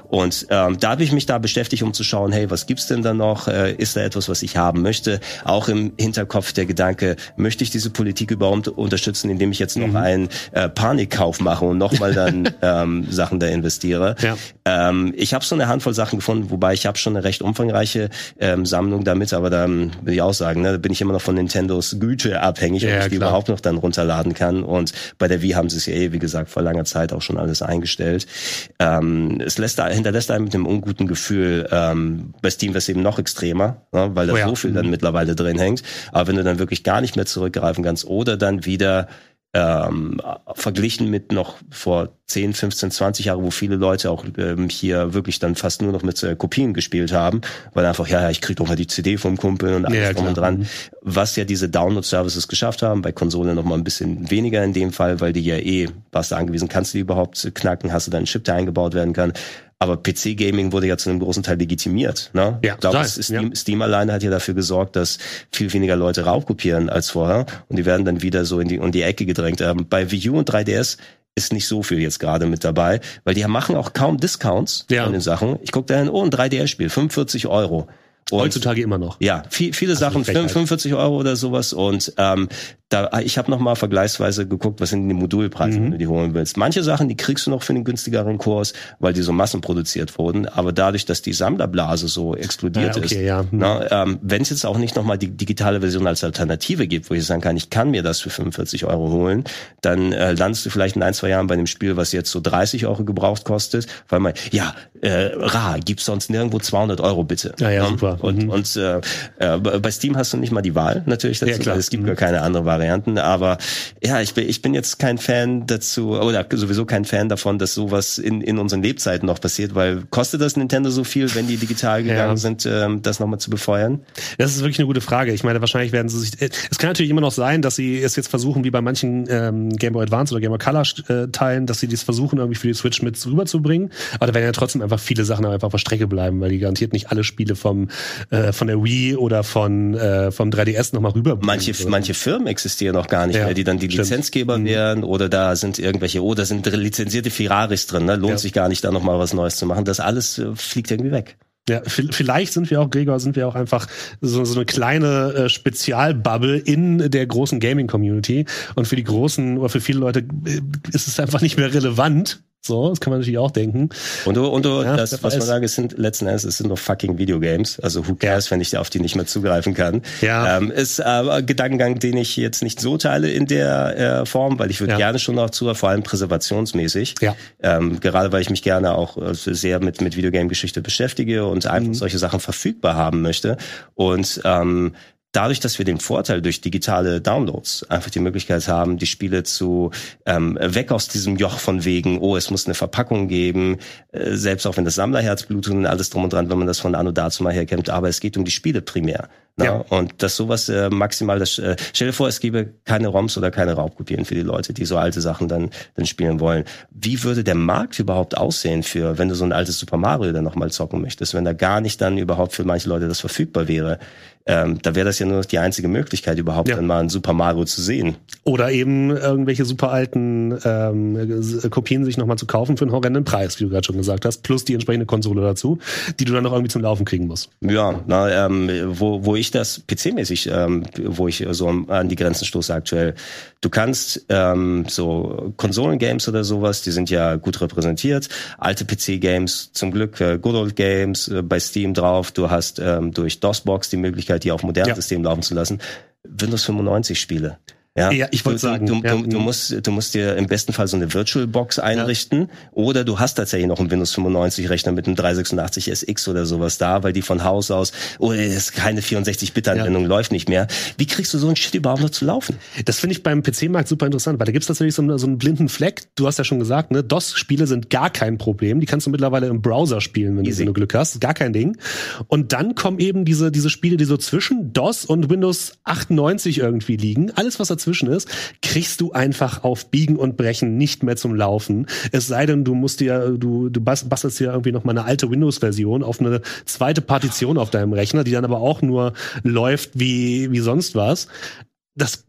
Und ähm, da habe ich mich da beschäftigt, um zu schauen, hey, was gibt's denn da noch? Äh, ist da etwas, was ich haben möchte? Auch im Hinterkopf der Gedanke, möchte ich diese Politik überhaupt unterstützen, indem ich jetzt noch Mhm. einen äh, Panikkauf mache und nochmal dann ähm, Sachen da investiere? Ja. Ähm, ich habe so eine Handvoll Sachen gefunden, wobei ich habe schon eine recht umfangreiche ähm, Sammlung damit, aber da ähm, will ich auch sagen, ne, da bin ich immer noch von Nintendos Güte abhängig, ob Ja, ich die klar. überhaupt noch dann runterladen kann. Und bei der Wii haben sie es ja eh, wie gesagt, vor langer Zeit auch schon alles eingestellt. Ähm, es lässt, hinterlässt einem mit einem unguten Gefühl, ähm, bei Steam wäre es eben noch extremer, ne, weil da Oh ja. so viel dann mittlerweile drin hängt. Aber wenn du dann wirklich gar nicht mehr zurückgreifen kannst oder dann wieder ähm, verglichen mit noch vor 10, 15, 20 Jahren, wo viele Leute auch ähm, hier wirklich dann fast nur noch mit äh, Kopien gespielt haben, weil einfach, ja, ja, ich krieg doch mal die CD vom Kumpel und alles Ja, drum und dran. Mhm. Was ja diese Download-Services geschafft haben, bei Konsolen noch mal ein bisschen weniger in dem Fall, weil die ja eh, warst du angewiesen, kannst du die überhaupt knacken, hast du da einen Chip, der eingebaut werden kann. Aber PC-Gaming wurde ja zu einem großen Teil legitimiert. Ne? Ja, ich glaube, Steam, ja. Steam alleine hat ja dafür gesorgt, dass viel weniger Leute raubkopieren als vorher und die werden dann wieder so in die, in die Ecke gedrängt. Ähm, bei Wii U und 3DS ist nicht so viel jetzt gerade mit dabei, weil die machen auch kaum Discounts Ja. von den Sachen. Ich gucke da hin, oh, ein 3DS-Spiel, 45 Euro. Und Heutzutage immer noch. ja, viel, viele Sachen, Frechheit. 45 Euro oder sowas. Und ähm, da, ich habe noch mal vergleichsweise geguckt, was sind die Modulpreise, Mhm. wenn du die holen willst. Manche Sachen, die kriegst du noch für einen günstigeren Kurs, weil die so massenproduziert wurden. Aber dadurch, dass die Sammlerblase so explodiert Ja, okay, ist, ja. Hm. na, ähm, wenn es jetzt auch nicht noch mal die digitale Version als Alternative gibt, wo ich sagen kann, ich kann mir das für 45 Euro holen, dann äh, landest du vielleicht in ein, zwei Jahren bei einem Spiel, was jetzt so 30 Euro gebraucht kostet, weil man, ja, äh, rar, gibt's sonst nirgendwo 200 Euro bitte. Ja, ja, Ne? super. Und, Mhm. und äh, äh, bei Steam hast du nicht mal die Wahl, natürlich. Dazu, Ja, klar. Es gibt Mhm. gar keine andere Variante. Varianten. Aber ja, ich bin, ich bin jetzt kein Fan dazu, oder sowieso kein Fan davon, dass sowas in, in unseren Lebzeiten noch passiert, weil kostet das Nintendo so viel, wenn die digital gegangen ja. sind, ähm, das nochmal zu befeuern? Das ist wirklich eine gute Frage. Ich meine, wahrscheinlich werden sie sich. Äh, es kann natürlich immer noch sein, dass sie es jetzt versuchen, wie bei manchen ähm, Game Boy Advance oder Game Boy Color äh, Teilen, dass sie dies versuchen, irgendwie für die Switch mit rüberzubringen. Aber da werden ja trotzdem einfach viele Sachen einfach auf der Strecke bleiben, weil die garantiert nicht alle Spiele vom äh, von der Wii oder von äh, vom 3DS nochmal rüber. Manche manche Firmen existieren noch gar nicht ja, mehr, die dann die stimmt. Lizenzgeber mhm. wären oder da sind irgendwelche, oh, da sind lizenzierte Ferraris drin, ne? lohnt ja. sich gar nicht, da nochmal was Neues zu machen. Das alles äh, fliegt irgendwie weg. Ja, vielleicht sind wir auch, Gregor, sind wir auch einfach so, so eine kleine äh, Spezialbubble in der großen Gaming-Community. Und für die großen oder für viele Leute äh, ist es einfach nicht mehr relevant, so, das kann man natürlich auch denken. Und du, und du, ja, das, was man sagt, es sind letzten Endes, es sind doch fucking Videogames. Also who cares, wenn ich auf die nicht mehr zugreifen kann. Ja. Ähm, ist aber ein Gedankengang, den ich jetzt nicht so teile in der äh, Form, weil ich würde ja. gerne schon noch zu, vor allem präservationsmäßig. Ja. Ähm, gerade weil ich mich gerne auch äh, sehr mit, mit Videogame-Geschichte beschäftige und einfach mhm. solche Sachen verfügbar haben möchte. Und ähm, dadurch, dass wir den Vorteil durch digitale Downloads einfach die Möglichkeit haben, die Spiele zu ähm, weg aus diesem Joch von wegen, oh, es muss eine Verpackung geben, äh, selbst auch wenn das Sammlerherz blutet und alles drum und dran, wenn man das von Anno dazu mal herkennt, aber es geht um die Spiele primär. Na? Ja. Und dass sowas äh, maximal, das, äh, stell dir vor, es gäbe keine ROMs oder keine Raubkopien für die Leute, die so alte Sachen dann, dann spielen wollen. Wie würde der Markt überhaupt aussehen für, wenn du so ein altes Super Mario dann nochmal zocken möchtest, wenn da gar nicht dann überhaupt für manche Leute das verfügbar wäre? Ähm, da wäre das ja nur noch die einzige Möglichkeit, überhaupt ja. dann mal ein Super Mario zu sehen. Oder eben irgendwelche super alten ähm, Kopien sich nochmal zu kaufen für einen horrenden Preis, wie du gerade schon gesagt hast, plus die entsprechende Konsole dazu, die du dann noch irgendwie zum Laufen kriegen musst. Ja, na, ähm, wo, wo ich das PC-mäßig, ähm, wo ich so an die Grenzen stoße aktuell, du kannst ähm, so Konsolen-Games oder sowas, die sind ja gut repräsentiert, alte PC-Games, zum Glück äh, Good Old Games äh, bei Steam drauf, du hast ähm, durch DOSBox die Möglichkeit, die auf modernen ja. Systemen laufen zu lassen. Windows 95 Spiele. Ja, ja ich wollte sagen. Du, ja. du, du, musst, du musst dir im besten Fall so eine Virtual Box einrichten ja. oder du hast tatsächlich noch einen Windows 95 Rechner mit einem 386 SX oder sowas da, weil die von Haus aus, oh, ist keine 64-Bit-Anwendung, läuft nicht mehr. Wie kriegst du so ein Shit überhaupt noch zu laufen? Das finde ich beim PC-Markt super interessant, weil da gibt's tatsächlich so einen, so einen blinden Fleck. Du hast ja schon gesagt, ne, DOS-Spiele sind gar kein Problem. Die kannst du mittlerweile im Browser spielen, wenn, du, wenn du Glück hast. Gar kein Ding. Und dann kommen eben diese, diese Spiele, die so zwischen DOS und Windows 98 irgendwie liegen. Alles, was dazwischen ist, kriegst du einfach auf Biegen und Brechen nicht mehr zum Laufen. Es sei denn, du musst dir, du, du bastelst dir irgendwie noch mal eine alte Windows-Version auf eine zweite Partition auf deinem Rechner, die dann aber auch nur läuft wie, wie sonst was. Das,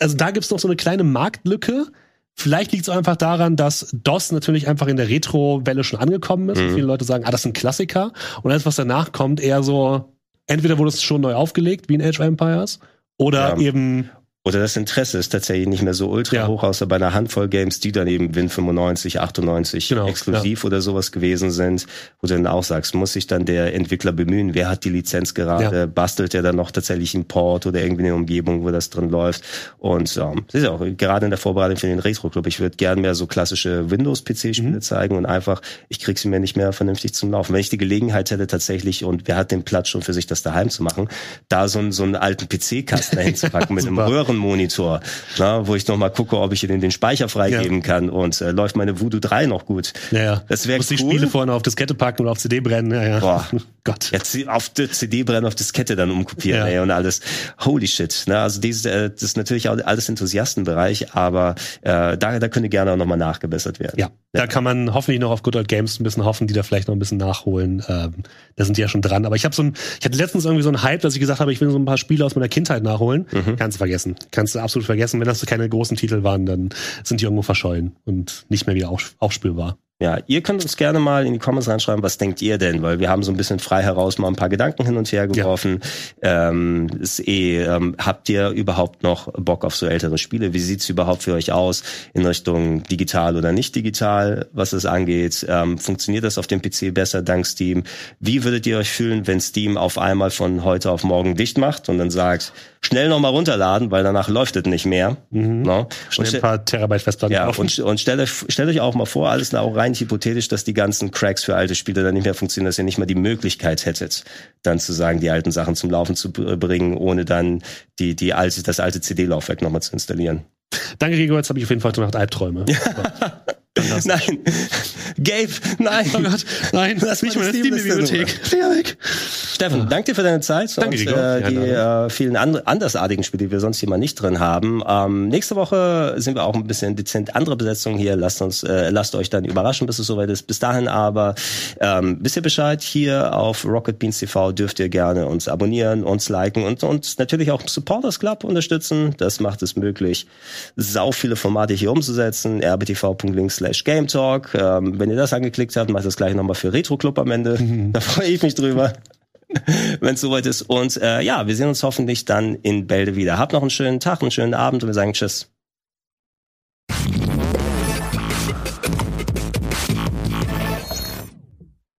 also da gibt's noch so eine kleine Marktlücke. Vielleicht liegt es einfach daran, dass DOS natürlich einfach in der Retro-Welle schon angekommen ist. Mhm. Viele Leute sagen, ah, das ist ein Klassiker. Und alles, was danach kommt, eher so, entweder wurde es schon neu aufgelegt, wie in Age of Empires, oder ja. eben oder das Interesse ist tatsächlich nicht mehr so ultra ja. hoch, außer bei einer Handvoll Games, die dann eben Win 95, 98 genau, exklusiv ja. oder sowas gewesen sind, wo du dann auch sagst, muss sich dann der Entwickler bemühen, wer hat die Lizenz gerade, ja. bastelt er dann noch tatsächlich einen Port oder irgendwie eine Umgebung, wo das drin läuft. Und ja, das ist auch gerade in der Vorbereitung für den Retro Club, ich würde gern mehr so klassische Windows-PC-Spiele mhm. zeigen und einfach, ich krieg sie mir nicht mehr vernünftig zum Laufen. Wenn ich die Gelegenheit hätte tatsächlich, und wer hat den Platz schon für sich, das daheim zu machen, da so einen, so einen alten PC-Kasten dahin zu packen mit einem Röhren Monitor, na, wo ich noch mal gucke, ob ich den, den Speicher freigeben ja. kann und äh, läuft meine Voodoo 3 noch gut. Ja, ja. Das wäre cool. die Spiele vorne auf Diskette packen oder auf CD brennen. Ja, ja. Boah. Gott. Jetzt auf die CD brennen, auf Diskette dann umkopieren ja. ey, und alles. Holy shit. Ne? Also dieses, äh, das ist natürlich auch alles Enthusiastenbereich, aber äh, da, da könnte gerne auch nochmal nachgebessert werden. Ja, ja, da kann man hoffentlich noch auf Good Old Games ein bisschen hoffen, die da vielleicht noch ein bisschen nachholen. Ähm, da sind die ja schon dran. Aber ich habe so ein, ich hatte letztens irgendwie so einen Hype, dass ich gesagt habe, ich will so ein paar Spiele aus meiner Kindheit nachholen. Mhm. Kannst du vergessen. Kannst du absolut vergessen. Wenn das keine großen Titel waren, dann sind die irgendwo verschollen und nicht mehr wieder aufspielbar. Ja, ihr könnt uns gerne mal in die Comments reinschreiben, was denkt ihr denn? Weil wir haben so ein bisschen frei heraus mal ein paar Gedanken hin und her geworfen. Ja. Ähm, ist eh, ähm, habt ihr überhaupt noch Bock auf so ältere Spiele? Wie sieht's überhaupt für euch aus in Richtung digital oder nicht digital, was es angeht? Ähm, funktioniert das auf dem PC besser dank Steam? Wie würdet ihr euch fühlen, wenn Steam auf einmal von heute auf morgen dicht macht und dann sagt, schnell nochmal runterladen, weil danach läuft es nicht mehr. Mhm. No? Ne? Schnell ein paar Terabyte Festplatten Ja, und, und stellt, euch, stellt euch auch mal vor, alles da auch rein rein hypothetisch, dass die ganzen Cracks für alte Spiele dann nicht mehr funktionieren, dass ihr nicht mal die Möglichkeit hättet, dann zu sagen, die alten Sachen zum Laufen zu bringen, ohne dann die, die alte, das alte CD-Laufwerk nochmal zu installieren. Danke, Gregor, jetzt habe ich auf jeden Fall Nacht Albträume. nein. Gabe, nein. Oh Gott, nein. Lass mich mal in die Bibliothek. Steffen, danke dir für deine Zeit danke, und äh, die ja, äh, vielen and andersartigen Spiele, die wir sonst hier mal nicht drin haben. Ähm, nächste Woche sind wir auch ein bisschen dezent andere Besetzung hier. Lasst uns, äh, lasst euch dann überraschen, bis es soweit ist. Bis dahin aber ähm, wisst ihr Bescheid, hier auf Rocket Beans TV dürft ihr gerne uns abonnieren, uns liken und uns natürlich auch Supporters Club unterstützen. Das macht es möglich, sau viele Formate hier umzusetzen. rbtv.link slash Game Talk. Ähm, wenn ihr das angeklickt habt, macht das gleich nochmal für Retro Club am Ende. Mhm. Da freue ich mich drüber. wenn es soweit ist. Und äh, ja, wir sehen uns hoffentlich dann in Bälde wieder. Habt noch einen schönen Tag, einen schönen Abend und wir sagen Tschüss.